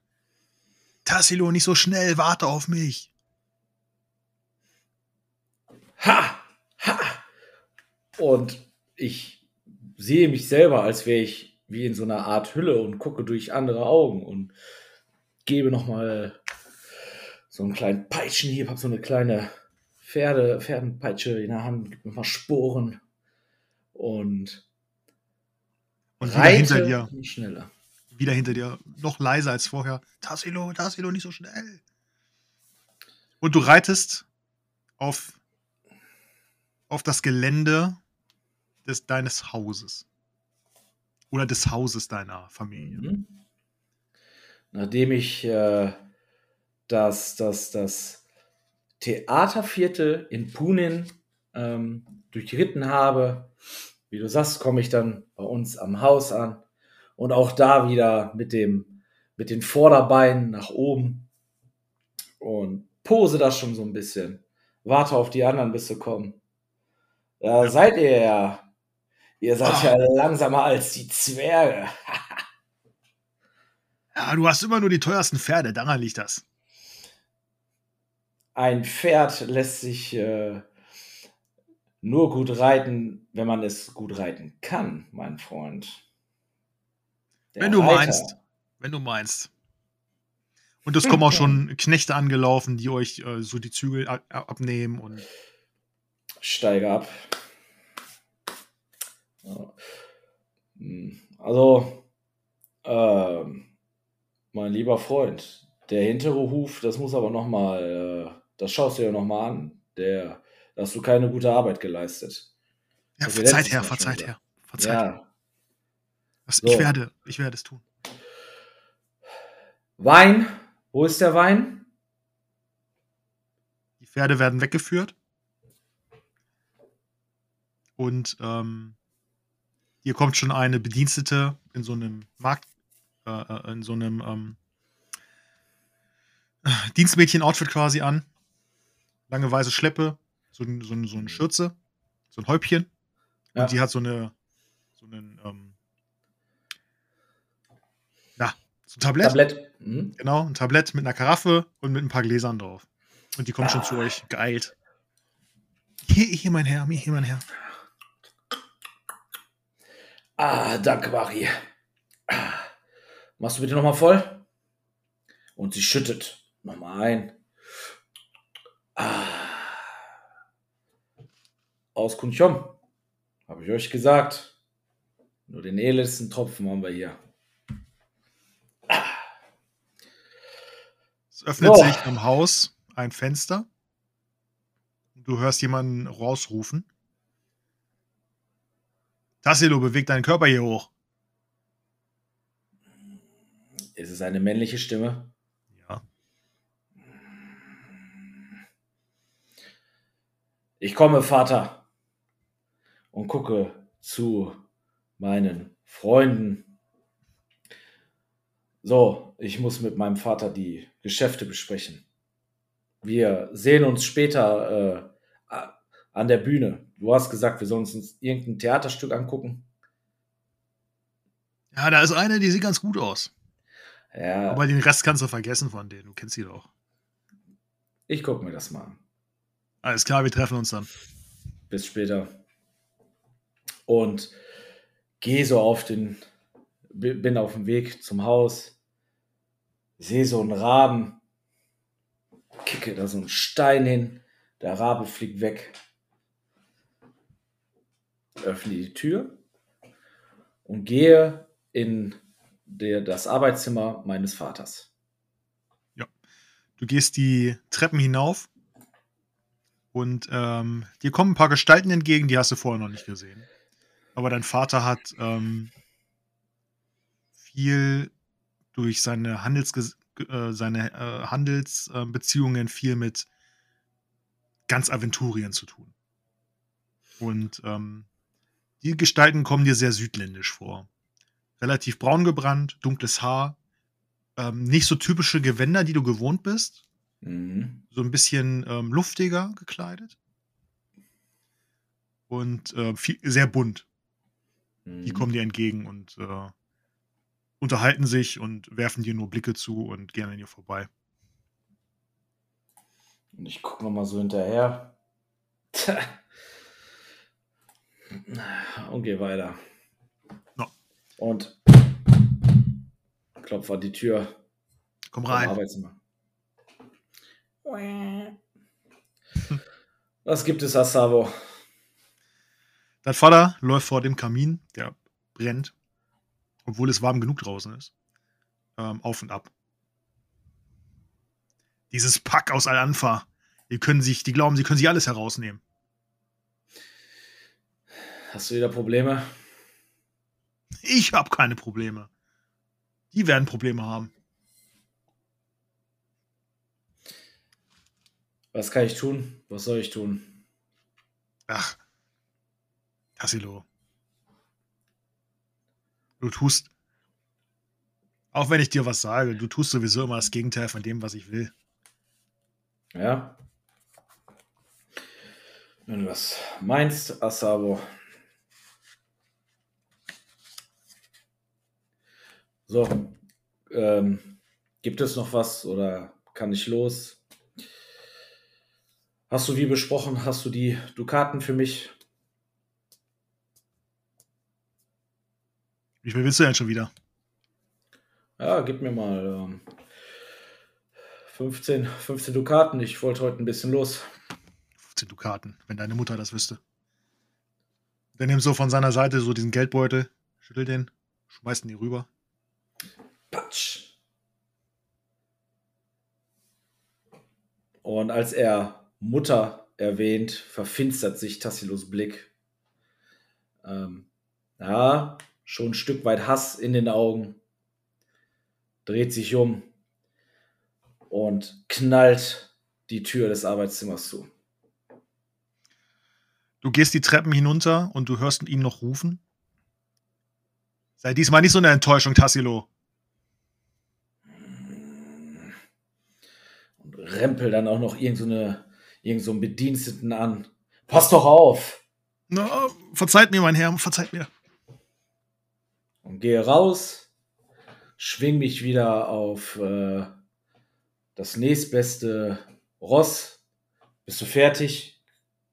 Tassilo, nicht so schnell, warte auf mich. Ha! Ha! Und ich sehe mich selber, als wäre ich wie in so einer Art Hülle und gucke durch andere Augen und gebe nochmal so einen kleinen Peitschenhieb, habe so eine kleine Pferde, Pferdenpeitsche in der Hand, gebe nochmal Sporen und, Und wieder hinter reite dir, schneller. wieder hinter dir, noch leiser als vorher. Tassilo, Tassilo, nicht so schnell. Und du reitest auf, auf das Gelände des, deines Hauses. Oder des Hauses deiner Familie. Mhm. Nachdem ich äh, das, das, das Theaterviertel in Punin ähm, durchritten habe, wie du sagst, komme ich dann bei uns am Haus an und auch da wieder mit, dem, mit den Vorderbeinen nach oben und pose das schon so ein bisschen. Warte auf die anderen, bis sie kommen. Da seid ihr ja. Ihr seid Ah. ja langsamer als die Zwerge. Ja, du hast immer nur die teuersten Pferde, daran liegt das. Ein Pferd lässt sich äh, nur gut reiten, wenn man es gut reiten kann, mein Freund. Der Wenn du Reiter- meinst. Wenn du meinst. Und es kommen auch schon Knechte angelaufen, die euch äh, so die Zügel a- a- abnehmen und Steige ab. Ja. Hm, Also, ähm, mein lieber Freund, der hintere Huf, das muss aber noch mal, äh, das schaust du dir noch mal an. Der, da hast du keine gute Arbeit geleistet. ja, wir verzeiht her, verzeiht her. Verzeiht. Ja, Das, So. ich werde, ich werde es tun. Wein, wo ist der Wein? Die Pferde werden weggeführt. Und ähm, hier kommt schon eine Bedienstete in so einem Markt, äh, äh, in so einem ähm, Dienstmädchen-Outfit quasi an. Lange weiße Schleppe, so, ein, so, ein, so eine Schürze, so ein Häubchen. Ja. Und die hat so eine, so einen, ähm, ja, so ein Tablett. Tablett. Hm? Genau, ein Tablett mit einer Karaffe und mit ein paar Gläsern drauf. Und die schon Ah. zu euch, geeilt. Hier, hier, mein Herr, hier, mein Herr. Ah, danke, Marie. Ah. Machst du bitte nochmal voll? Und sie schüttet nochmal ein. Ah. Aus Kunchom. Habe ich euch gesagt. Nur den edelsten Tropfen haben wir hier. Es öffnet So. sich im Haus ein Fenster. Du hörst jemanden rausrufen. Tassilo, beweg deinen Körper hier hoch. Ist es eine männliche Stimme? Ich komme, Vater, und gucke zu meinen Freunden. So, ich muss mit meinem Vater die Geschäfte besprechen. Wir sehen uns später äh, an der Bühne. Du hast gesagt, wir sollen uns irgendein Theaterstück angucken. Ja, da ist eine, die sieht ganz gut aus. Ja, Aber den Rest kannst du vergessen von denen. Du kennst sie doch. ich gucke mir das mal an. Alles klar, wir treffen uns dann. bis später. Und gehe so auf den, bi- bin auf dem Weg zum Haus, sehe so einen Raben, kicke da so einen Stein hin, der Rabe fliegt weg, öffne die Tür und gehe in der, das Arbeitszimmer meines Vaters. Du gehst die Treppen hinauf und ähm, dir kommen ein paar Gestalten entgegen, die hast du vorher noch nicht gesehen. Aber dein Vater hat ähm, viel durch seine, Handelsges äh, seine äh, Handelsbeziehungen viel mit ganz Aventurien zu tun. Und ähm, die Gestalten kommen dir sehr südländisch vor. Relativ braun gebrannt, dunkles Haar, ähm, nicht so typische Gewänder, die du gewohnt bist. Mhm. So ein bisschen ähm, luftiger gekleidet. Und äh, viel, sehr bunt. Die Mhm. kommen dir entgegen und äh, unterhalten sich und werfen dir nur Blicke zu und gehen an dir vorbei. Und ich gucke nochmal so hinterher. Und gehe weiter. Und klopfe an die Tür. Komm rein. Arbeitszimmer. Was gibt es, Asavo? Dein Vater läuft vor dem Kamin, der brennt, obwohl es warm genug draußen ist, ähm, auf und ab. Dieses Pack aus Al-Anfa, die können sich, die glauben, sie können sich alles herausnehmen. Hast du wieder Probleme? Ich habe keine Probleme. Die werden Probleme haben. Was kann ich tun? Was soll ich tun? Ach, Tassilo. Du tust, auch wenn ich dir was sage, du tust sowieso immer das Gegenteil von dem, was ich will. Ja? Wenn du das meinst, Asabo. So, ähm, gibt es noch was oder kann ich los? Hast du wie besprochen, hast du die Dukaten für mich? Wie viel willst du denn schon wieder? Ja, gib mir mal ähm, 15, 15 Dukaten. Ich wollte heute ein bisschen los. 15 Dukaten, wenn deine Mutter das wüsste. Der nimmt so von seiner Seite so diesen Geldbeutel, schüttelt den, schmeißt ihn hier rüber. Patsch. Und als er Mutter erwähnt, verfinstert sich Tassilos Blick. Ähm, ja, schon ein Stück weit Hass in den Augen. Dreht sich um und knallt die Tür des Arbeitszimmers zu. Du gehst die Treppen hinunter und du hörst ihn noch rufen. Sei diesmal nicht so eine Enttäuschung, Tassilo. Und rempel dann auch noch irgend so, eine, irgend so einen Bediensteten an. Pass doch auf! Na, verzeiht mir, mein Herr, verzeiht mir. und gehe raus, schwing mich wieder auf äh, das nächstbeste Ross. Bist du fertig?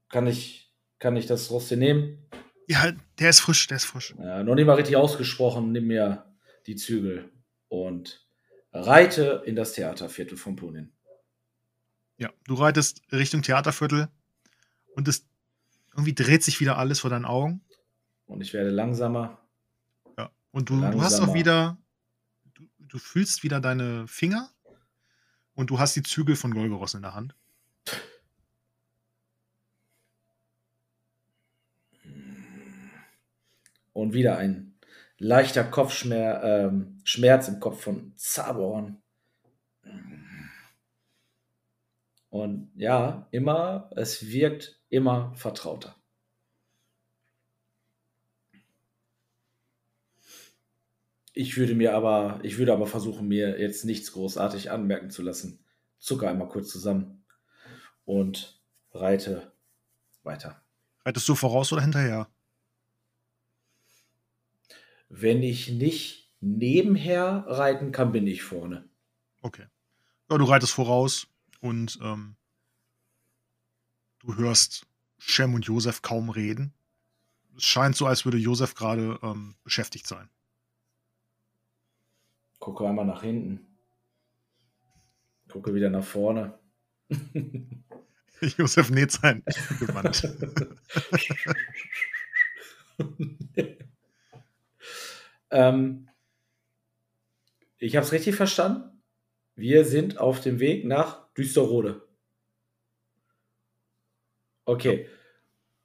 Kann ich, kann ich das Ross hier nehmen? Ja, der ist frisch, der ist frisch. Äh, noch nicht mal richtig ausgesprochen, nimm mir die Zügel und reite in das Theaterviertel von Punin. Ja, du reitest Richtung Theaterviertel und es irgendwie dreht sich wieder alles vor deinen Augen. Und ich werde langsamer. Ja. Und du, du hast auch Langsamer. wieder, du, du fühlst wieder deine Finger und du hast die Zügel von Golgoros in der Hand. Und wieder ein leichter Kopfschmerz ähm, im Kopf von Zaborn. Und ja, immer, es wirkt immer vertrauter. Ich würde mir aber, ich würde aber versuchen, mir jetzt nichts großartig anmerken zu lassen. Zucker einmal kurz zusammen und reite weiter. Reitest du voraus oder hinterher? Wenn ich nicht nebenher reiten kann, bin ich vorne. Okay. Ja, du reitest voraus und ähm, du hörst Shem und Josef kaum reden. Es scheint so, als würde Josef gerade ähm, beschäftigt sein. Gucke einmal nach hinten. Gucke wieder nach vorne. Josef näht sein Gewand. ähm, ich habe es richtig verstanden. Wir sind auf dem Weg nach Düsterrode. Okay.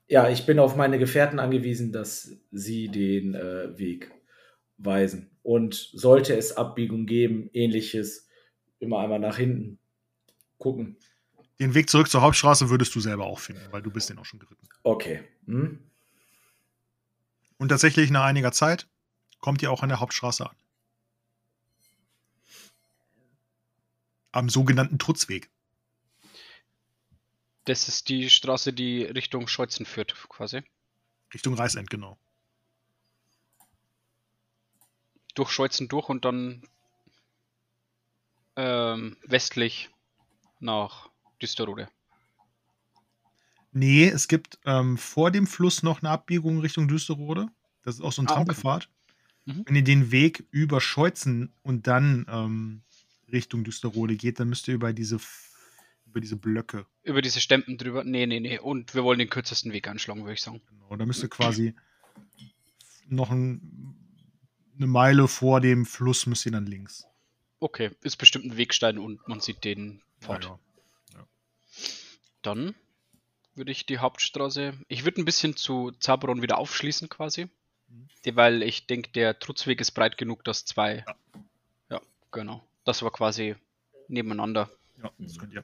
Ja, ich bin auf meine Gefährten angewiesen, dass sie den äh, Weg weisen. Und sollte es Abbiegung geben, ähnliches, immer einmal nach hinten gucken. Den Weg zurück zur Hauptstraße würdest du selber auch finden, weil du bist den auch schon geritten. Okay. Hm? Und tatsächlich nach einiger Zeit kommt ihr auch an der Hauptstraße an. Am sogenannten Trutzweg. Das ist die Straße, die Richtung Scheuzen führt, quasi. Richtung Reißend, genau. Durch Scheuzen durch und dann ähm, westlich nach Düsterode. Nee, es gibt ähm, vor dem Fluss noch eine Abbiegung Richtung Düsterode. Das ist auch so ein Ah, okay. Trampelpfad. Mhm. Wenn ihr den Weg über Scheuzen und dann ähm, Richtung Düsterrode geht, dann müsst ihr über diese, über diese Blöcke. Über diese Stempen drüber. Nee, nee, nee. Und wir wollen den kürzesten Weg anschlagen, würde ich sagen. Genau, da müsst ihr quasi noch ein, eine Meile vor dem Fluss müsst ihr dann links. Okay, ist bestimmt ein Wegstein und man sieht den Pfad. Ja, ja. Dann würde ich die Hauptstraße. Ich würde ein bisschen zu Zaberon wieder aufschließen quasi. Mhm. Weil ich denke, der Trutzweg ist breit genug, dass zwei. Ja. Ja, genau. Das war quasi nebeneinander. Ja, das könnt ihr.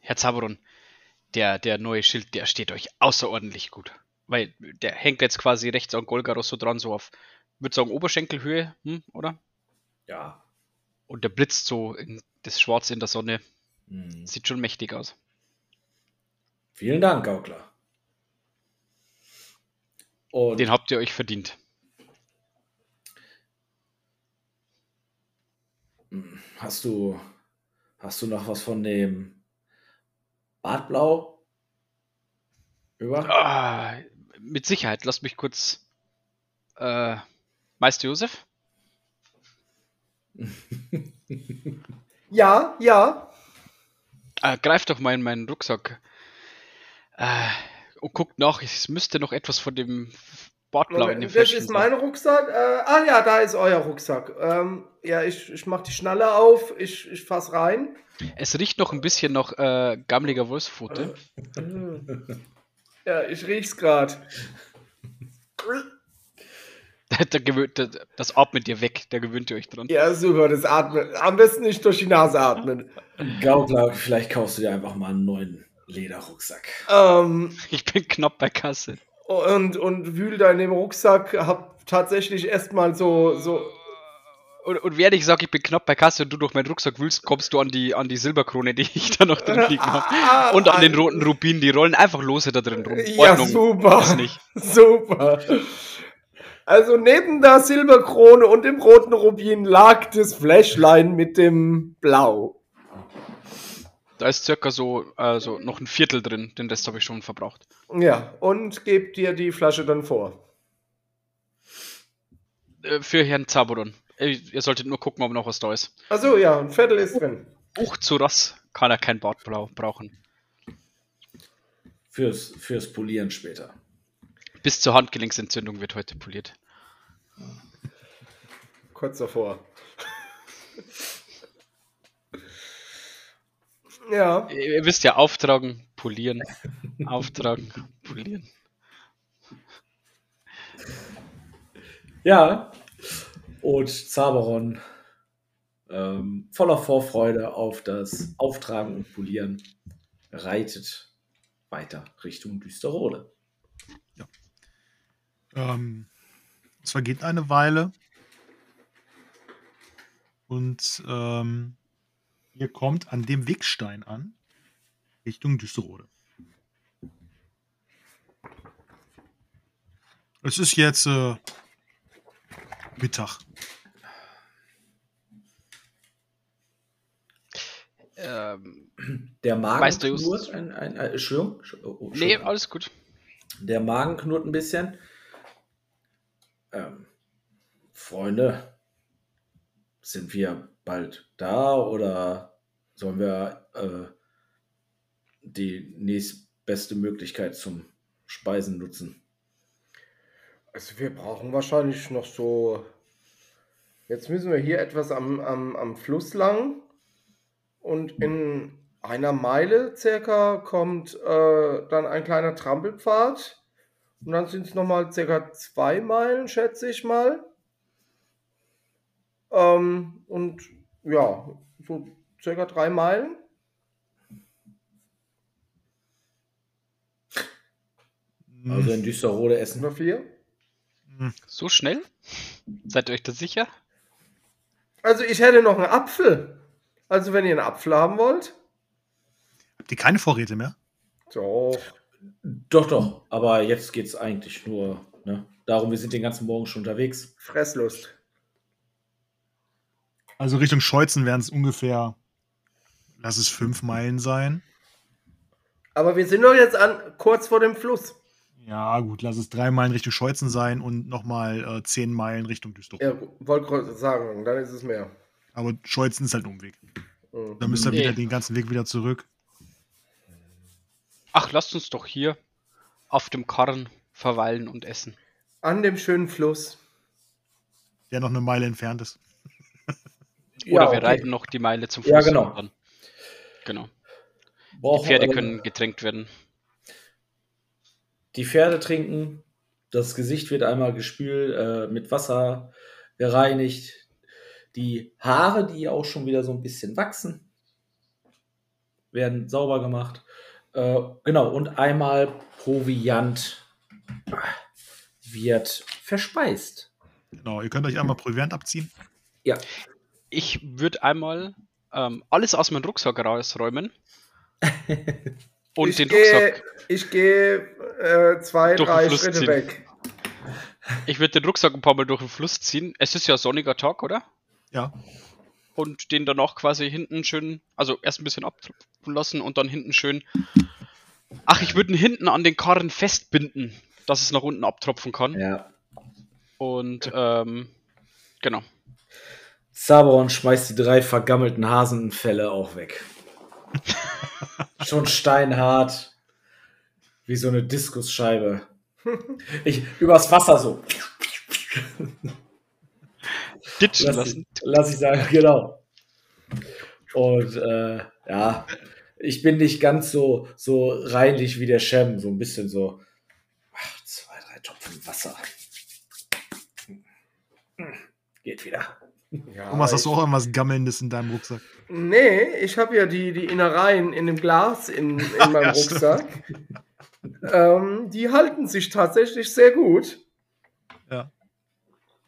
Herr Zaberon, der, der neue Schild, der steht euch außerordentlich gut. Weil der hängt jetzt quasi rechts an Golgaros so dran, so auf, würde sagen, Oberschenkelhöhe, hm, oder? Ja. Und der blitzt so in das Schwarz in der Sonne. Mhm. Sieht schon mächtig aus. Vielen Dank, Gaukler. Und Den habt ihr euch verdient. hast du, hast du noch was von dem Bartblau? Über? Ah, mit Sicherheit, lasst mich kurz. Äh, Meister Josef? Ja, ja. Äh, greift doch mal in meinen Rucksack. Äh, und guckt nach, es müsste noch etwas von dem Bordblau in dem das ist mein Rucksack. Äh, ah ja, da ist euer Rucksack. Ähm, ja, ich, ich mach die Schnalle auf, ich, ich fass rein. Es riecht noch ein bisschen nach äh, gammeliger Wolfspfote. Ja, ich riech's grad. der gewöhnt, das atmet ihr weg, da gewöhnt ihr euch dran. Ja, super, das atmen. Am besten nicht durch die Nase atmen. Gaukler, vielleicht kaufst du dir einfach mal einen neuen Lederrucksack. Ähm, Ich bin knapp bei Kasse. und, und wühl da in dem Rucksack, hab tatsächlich erstmal so, so. Und, und während ich sage, ich bin knapp bei Kasse und du durch meinen Rucksack wühlst, kommst du an die, an die Silberkrone, die ich da noch drin liegen habe. Und an den roten Rubin, die rollen einfach lose da drin rum. Ja, super. ist nicht. Super. Also neben der Silberkrone und dem roten Rubin lag das Fläschlein mit dem Blau. Da ist circa so also noch ein Viertel drin, den Rest habe ich schon verbraucht. Ja, und gebt dir die Flasche dann vor. Äh, für Herrn Zaboron. Äh, Ihr solltet nur gucken, ob noch was da ist. Achso, ja, ein Viertel ist drin. Hoch zu Ross kann er kein Bartblau brauchen. Fürs, fürs Polieren später. Bis zur Handgelenksentzündung wird heute poliert. Kurz davor. Ja, Ihr, ihr wisst ja, auftragen, polieren, auftragen, polieren. Ja. Und Zaberon ähm, voller Vorfreude auf das Auftragen und Polieren reitet weiter Richtung Düsterrode. Ähm, es vergeht eine Weile. Und ähm, ihr kommt an dem Wegstein an, Richtung Düsterode. Es ist jetzt äh, Mittag. Ähm, Der Magen Weißt du, knurrt. Ein, ein, ein, Entschuldigung. Oh, oh, nee, Entschuldigung. alles gut. Der Magen knurrt ein bisschen. Ähm, Freunde, sind wir bald da oder sollen wir äh, die nächstbeste Möglichkeit zum Speisen nutzen? also wir brauchen wahrscheinlich noch so. Jetzt müssen wir hier etwas am, am, am Fluss lang. Und in einer Meile circa kommt äh, dann ein kleiner Trampelpfad. Und dann sind es nochmal circa zwei Meilen, schätze ich mal. Ähm, und ja, so circa drei Meilen. Also in Düsterrode essen. Oder vier. So schnell? Seid ihr euch da sicher? Also ich hätte noch einen Apfel. Also wenn ihr einen Apfel haben wollt. Habt ihr keine Vorräte mehr? So. Doch, doch. Aber jetzt geht es eigentlich nur ne, darum, wir sind den ganzen Morgen schon unterwegs. Fresslust. Also Richtung Scheuzen wären es ungefähr, lass es fünf Meilen sein. Aber wir sind doch jetzt an, kurz vor dem Fluss. Ja, gut, lass es drei Meilen Richtung Scheuzen sein und nochmal äh, zehn Meilen Richtung Düsseldorf. Ja, wollte gerade sagen, dann ist es mehr. Aber Scheuzen ist halt ein Umweg. Mhm. Dann müsst ihr Nee. wieder den ganzen Weg wieder zurück. Ach, lasst uns doch hier auf dem Karren verweilen und essen. An dem schönen Fluss. Der noch eine Meile entfernt ist. Oder Ja, wir okay. reiten noch die Meile zum Fluss. Ja, genau. Dann. Genau. Die Brauchen- Pferde äh, können getränkt werden. Die Pferde trinken, das Gesicht wird einmal gespült, äh, mit Wasser gereinigt. Die Haare, die auch schon wieder so ein bisschen wachsen, werden sauber gemacht. Äh, genau, und einmal Proviant wird verspeist. Genau, ihr könnt euch einmal Proviant abziehen. Ja, Ich würde einmal ähm, alles aus meinem Rucksack rausräumen. und ich den gehe, Rucksack. ich gehe äh, zwei, drei Schritte ziehen. weg. Ich würde den Rucksack ein paar Mal durch den Fluss ziehen. Es ist ja sonniger Tag, oder? Ja. Und den dann auch quasi hinten schön, also erst ein bisschen abtropfen lassen und dann hinten schön. Ach, ich würde ihn hinten an den Karren festbinden, dass es nach unten abtropfen kann. ja. Und ähm, genau. Zaberon schmeißt die drei vergammelten Hasenfelle auch weg. Schon steinhart. Wie so eine Diskusscheibe. Ich, übers Wasser so. Ditchen Lass, lassen. lass ich sagen, genau. Und äh, ja, ich bin nicht ganz so, so reinlich wie der Shem. So ein bisschen so. Ach, zwei, drei Tropfen Wasser. Geht wieder. Ja, Thomas, hast du ich- auch irgendwas Gammelndes in deinem Rucksack? Nee, ich habe ja die, die Innereien in dem Glas in, in meinem Ja. Rucksack. ähm, die halten sich tatsächlich sehr gut. Ja.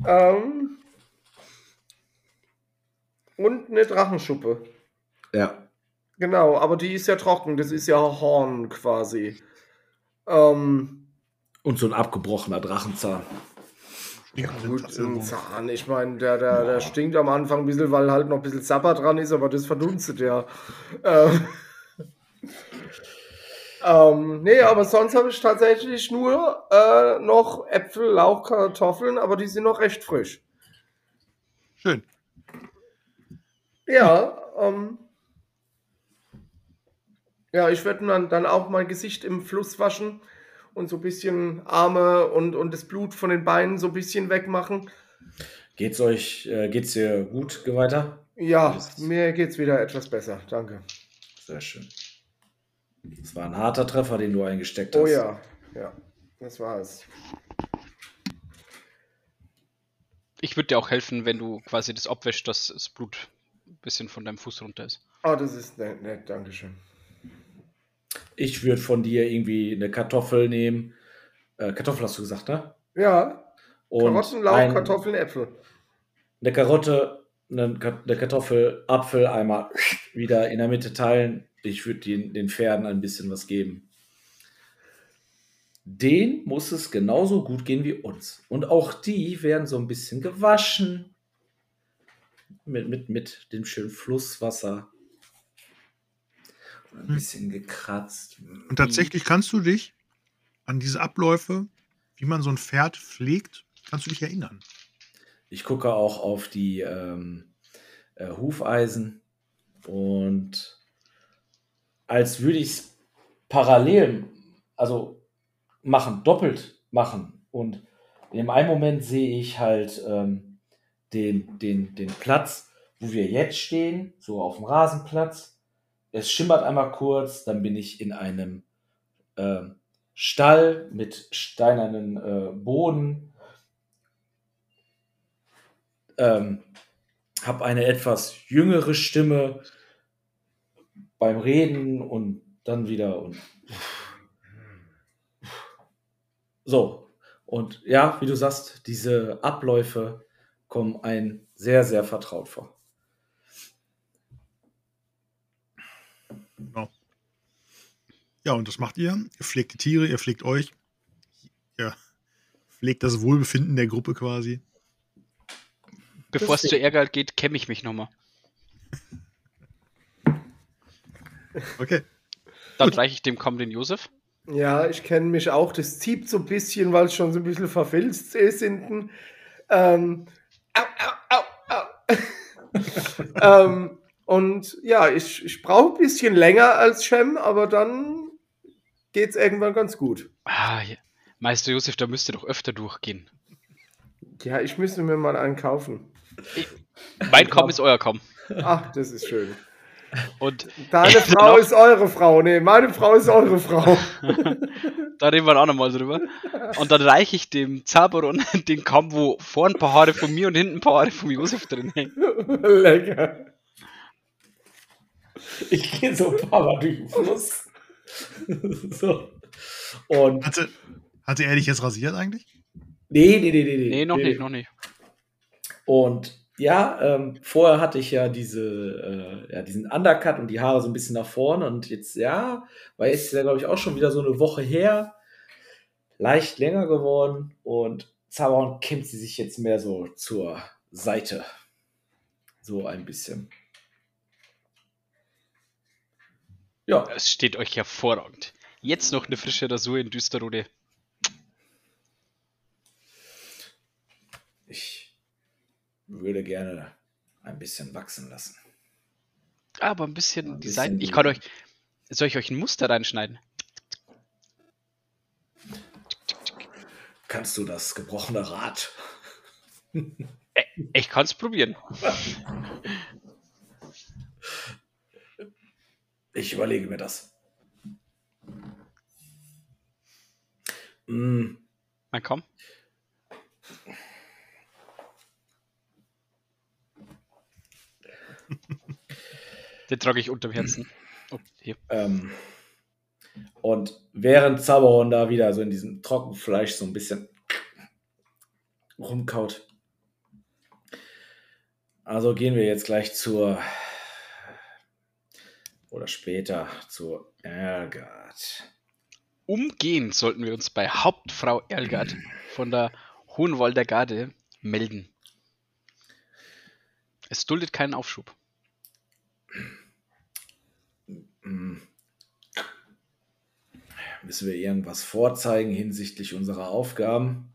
Ähm, und eine Drachenschuppe. Ja. Genau, aber die ist ja trocken. Das ist ja Horn quasi. Ähm, Und so ein abgebrochener Drachenzahn. Dem gut, ein Zahn. Ich meine, der, der, der stinkt am Anfang ein bisschen, weil halt noch ein bisschen Zapper dran ist, aber das verdunstet ja. Ähm, ähm, nee, aber sonst habe ich tatsächlich nur äh, noch Äpfel, Lauch, Kartoffeln, aber die sind noch recht frisch. Schön. Ja, ähm, ja, ich werde dann, dann auch mein Gesicht im Fluss waschen und so ein bisschen Arme und, und das Blut von den Beinen so ein bisschen wegmachen. Geht's euch, äh, geht's dir gut weiter? Ja, mir geht's wieder etwas besser, danke. Sehr schön. Das war ein harter Treffer, den du eingesteckt hast. Oh ja, ja, das war es. Ich würde dir auch helfen, wenn du quasi das abwäscht, dass das Blut ein bisschen von deinem Fuß runter ist. Oh, das ist nett, nett Dankeschön. Ich würde von dir irgendwie eine Kartoffel nehmen. Äh, Kartoffel hast du gesagt, ne? Ja, Und Karotten, Lauch, ein- Kartoffeln, Äpfel. Eine Karotte, eine, Ka- eine Kartoffel, Apfel einmal wieder in der Mitte teilen. Ich würde den, den Pferden ein bisschen was geben. Den muss es genauso gut gehen wie uns. Und auch die werden so ein bisschen gewaschen. Mit, mit, mit dem schönen Flusswasser. Ein Hm. bisschen gekratzt. Und tatsächlich kannst du dich an diese Abläufe, wie man so ein Pferd pflegt, kannst du dich erinnern. Ich gucke auch auf die ähm, äh, Hufeisen und als würde ich es parallel, also machen, doppelt machen. Und in dem einen Moment sehe ich halt ähm, den, den, den Platz, wo wir jetzt stehen, so auf dem Rasenplatz. Es schimmert einmal kurz, dann bin ich in einem ähm, Stall mit steinernen äh, Boden ähm, habe eine etwas jüngere Stimme beim Reden und dann wieder und so. Und ja, wie du sagst, diese Abläufe kommen ein sehr, sehr vertraut vor. Ja, und das macht ihr. Ihr pflegt die Tiere, ihr pflegt euch. Ihr pflegt das Wohlbefinden der Gruppe quasi. Bevor es Das- zu Ärger geht, kämme ich mich nochmal. Okay. Dann reiche ich dem Kamm den Josef. Ja, ich kenne mich auch. Das zieht so ein bisschen, weil es schon so ein bisschen verfilzt ist hinten. Ähm, au, au, au, au. ähm, und ja, ich, ich brauche ein bisschen länger als Shem, aber dann geht es irgendwann ganz gut. Ah, ja. Meister Josef, da müsst ihr doch öfter durchgehen. Ja, ich müsste mir mal einen kaufen. Mein Kamm ist euer Kamm. Ach, das ist schön. Und Deine Frau ist eure Frau. Nee, meine Frau ist eure Frau. da reden wir auch nochmal drüber. Und dann reiche ich dem Zaberon den Kamm, wo vorne ein paar Haare von mir und hinten ein paar Haare vom Josef drin hängen. Lecker. Ich gehe so ein paar Mal durch den Fluss. so. Und Hatte, hatte er dich jetzt rasiert eigentlich? nee, nee, nee, nee, nee. Nee, noch nicht, noch nicht. Und ja, ähm, vorher hatte ich ja diese, äh, ja, diesen Undercut und die Haare so ein bisschen nach vorne und jetzt, ja, weil es ist ja, glaube ich, auch schon wieder so eine Woche her, leicht länger geworden und Zaberon kämmt sie sich jetzt mehr so zur Seite. So ein bisschen. Ja, Es steht euch hervorragend. Jetzt noch eine frische Rasur in Düsterrode. ich würde gerne ein bisschen wachsen lassen. Aber ein bisschen Ein die bisschen Seiten. Ich kann euch. Soll ich euch ein Muster reinschneiden? Kannst du das gebrochene Rad? Ich kann es probieren. Ich überlege mir das. Mm, Mein Kamm. Den trage ich unterm Herzen. Oh, ähm, und während Zauberon da wieder so in diesem Trockenfleisch so ein bisschen rumkaut. Also gehen wir jetzt gleich zur oder später zur Ergard. Umgehend sollten wir uns bei Hauptfrau Erlgard von der Hohenwalder Garde melden. Es duldet keinen Aufschub. Müssen wir irgendwas vorzeigen hinsichtlich unserer Aufgaben?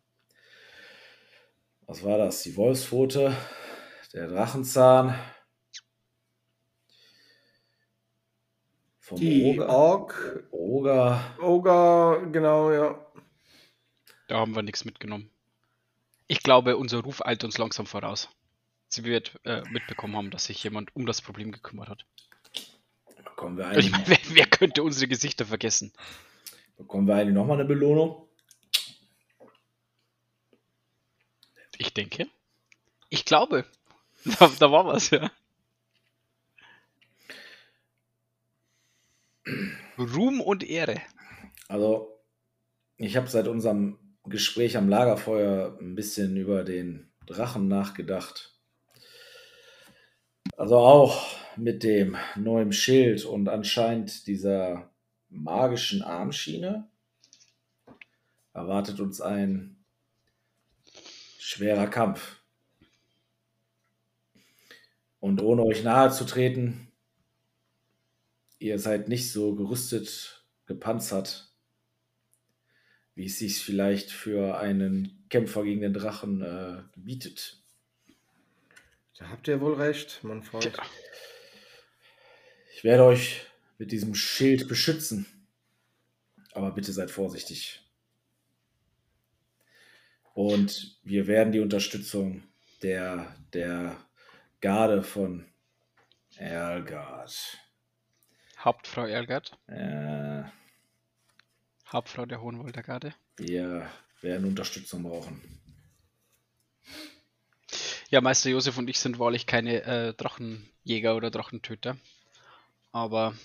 Was war das? Die Wolfspfote, der Drachenzahn, vom Die Oger. Ork, Oger. Oger, genau, ja. Da haben wir nichts mitgenommen. Ich glaube, unser Ruf eilt uns langsam voraus. Sie wird äh, mitbekommen haben, dass sich jemand um das Problem gekümmert hat. Bekommen wir Ich eigentlich, meine, wer, wer könnte unsere Gesichter vergessen? bekommen wir eigentlich nochmal eine Belohnung? Ich denke. Ich glaube. Da, da war was, ja. Ruhm und Ehre. Also, ich habe seit unserem Gespräch am Lagerfeuer ein bisschen über den Drachen nachgedacht. Also auch mit dem neuen Schild und anscheinend dieser magischen Armschiene erwartet uns ein schwerer Kampf. Und ohne euch nahe zu treten, ihr seid nicht so gerüstet, gepanzert, wie es sich vielleicht für einen Kämpfer gegen den Drachen äh, bietet. Da habt ihr wohl recht, mein Freund. Tja. Ich werde euch mit diesem Schild beschützen. Aber bitte seid vorsichtig. Und wir werden die Unterstützung der, der Garde von Ergard. Hauptfrau Erlgard. Äh, Hauptfrau der Hohenwalder Garde. wir werden Unterstützung brauchen. Ja, Meister Josef und ich sind wahrlich keine äh, Drachenjäger oder Drachentöter. Aber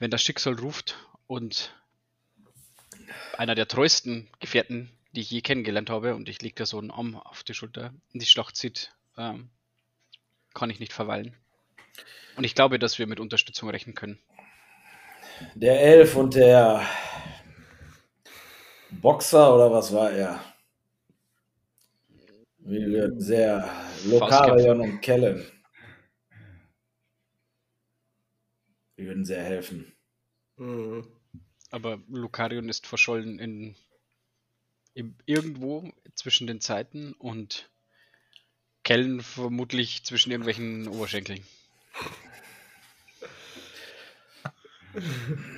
wenn das Schicksal ruft und einer der treuesten Gefährten, die ich je kennengelernt habe, und ich lege da so einen Arm auf die Schulter, in die Schlacht zieht, ähm, kann ich nicht verweilen. Und ich glaube, dass wir mit Unterstützung rechnen können. Der Elf und der Boxer oder was war er? Wir werden sehr Lokarion und Kellen. Die würden sehr helfen. Mhm. Aber Lucarion ist verschollen in, im, irgendwo zwischen den Zeiten und Kellen vermutlich zwischen irgendwelchen Oberschenkeln.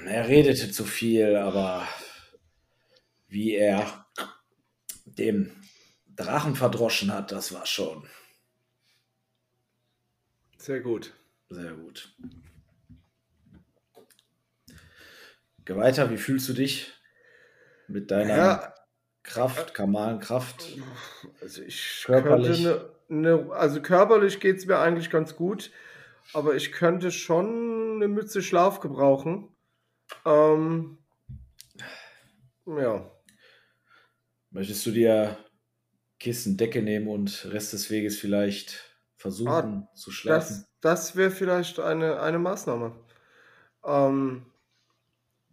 Er redete zu viel, aber wie er den Drachen verdroschen hat, das war schon Sehr gut. sehr gut. Geh weiter, wie fühlst du dich mit deiner Ja, Kraft, kamalen Kraft? also ich Körperlich? ne, ne, also körperlich geht es mir eigentlich ganz gut, aber ich könnte schon eine Mütze Schlaf gebrauchen. Ähm, ja. Möchtest du dir Kissen, Decke nehmen und Rest des Weges vielleicht versuchen zu schlafen? Das, das wäre vielleicht eine, eine Maßnahme. Ähm,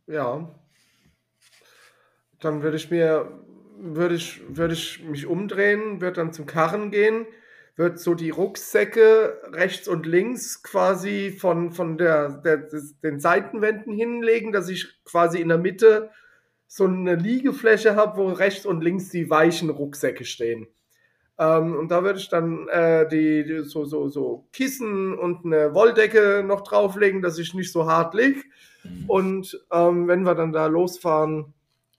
ja. Dann würde ich mir, würde ich, würde ich mich umdrehen, würde dann zum Karren gehen, würde so die Rucksäcke rechts und links quasi von, von der, der, des, den Seitenwänden hinlegen, dass ich quasi in der Mitte so eine Liegefläche habe, wo rechts und links die weichen Rucksäcke stehen. Ähm, und da würde ich dann äh, die, die so, so, so Kissen und eine Wolldecke noch drauflegen, dass ich nicht so hart lieg. Mhm. Und ähm, wenn wir dann da losfahren,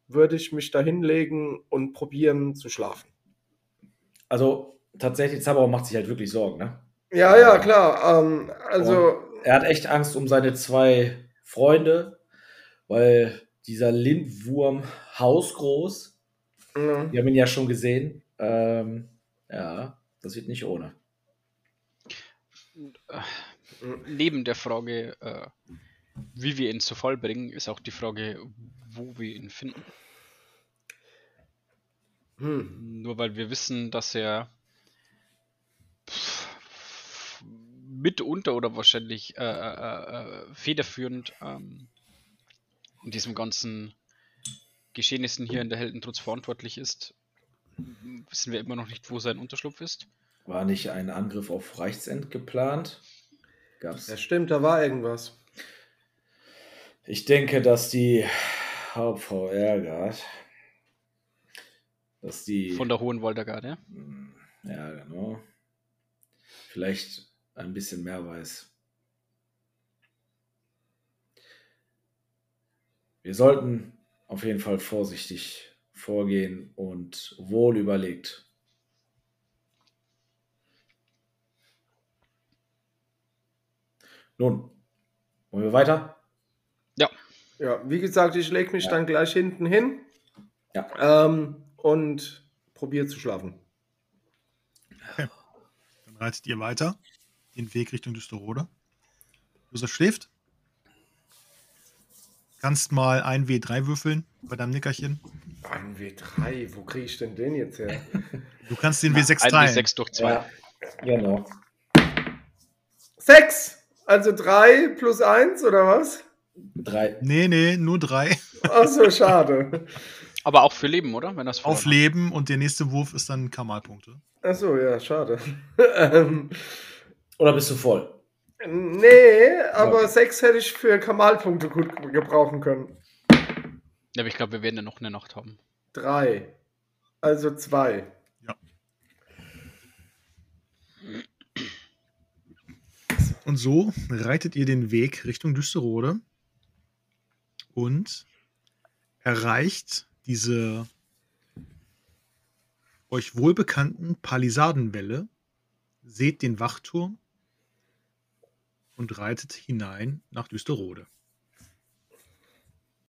würde ich mich da hinlegen und probieren zu schlafen. Also tatsächlich, Zabauer macht sich halt wirklich Sorgen, ne? Ja, ja, klar. Ähm, also, Er hat echt Angst um seine zwei Freunde, weil dieser Lindwurm hausgroß, ja. wir haben ihn ja schon gesehen, ähm, ja, das wird nicht ohne. Neben der Frage, äh, wie wir ihn zu Fall bringen, ist auch die Frage, wo wir ihn finden. hm. Nur weil wir wissen, dass er mitunter oder wahrscheinlich äh, äh, äh, federführend ähm, in diesem ganzen Geschehnissen hier in der Heldentrutz verantwortlich ist, wissen wir immer noch nicht, wo sein Unterschlupf ist. War nicht ein Angriff auf Reichsend geplant? Gab's? ja, stimmt, da war irgendwas. Ich denke, dass die Hauptfrau ärgert, dass die Von der Hohenwalder Garde. Hm, Ja, genau. Vielleicht ein bisschen mehr weiß. Wir sollten auf jeden Fall vorsichtig vorgehen und wohl überlegt. Nun, wollen wir weiter? Ja, wie gesagt, ich lege mich Ja. dann gleich hinten hin Ja. ähm, und probiere zu schlafen. Reitet ihr weiter den Weg Richtung Düsterode. Josef schläft. Kannst mal ein W3 würfeln bei deinem Nickerchen. Ein W3, wo kriege ich denn den jetzt her? Du kannst den W6 1 teilen. bis 6 durch 2. genau. Sechs! Also drei plus eins oder was? Drei. Nee, nee, nur drei. Ach so, schade. Aber auch für Leben, oder? Wenn das Auf Leben und der nächste Wurf ist dann Kamalpunkte. Ach so, ja, schade. ähm, Oder bist du voll? nee, aber sechs hätte ich für Kamalpunkte gut gebrauchen können. Ja, aber ich glaube, wir werden ja noch eine Nacht haben. Drei. Also zwei. Und so reitet ihr den Weg Richtung Düsterode und erreicht diese euch wohlbekannten Palisadenwälle, seht den Wachturm und reitet hinein nach Düsterode.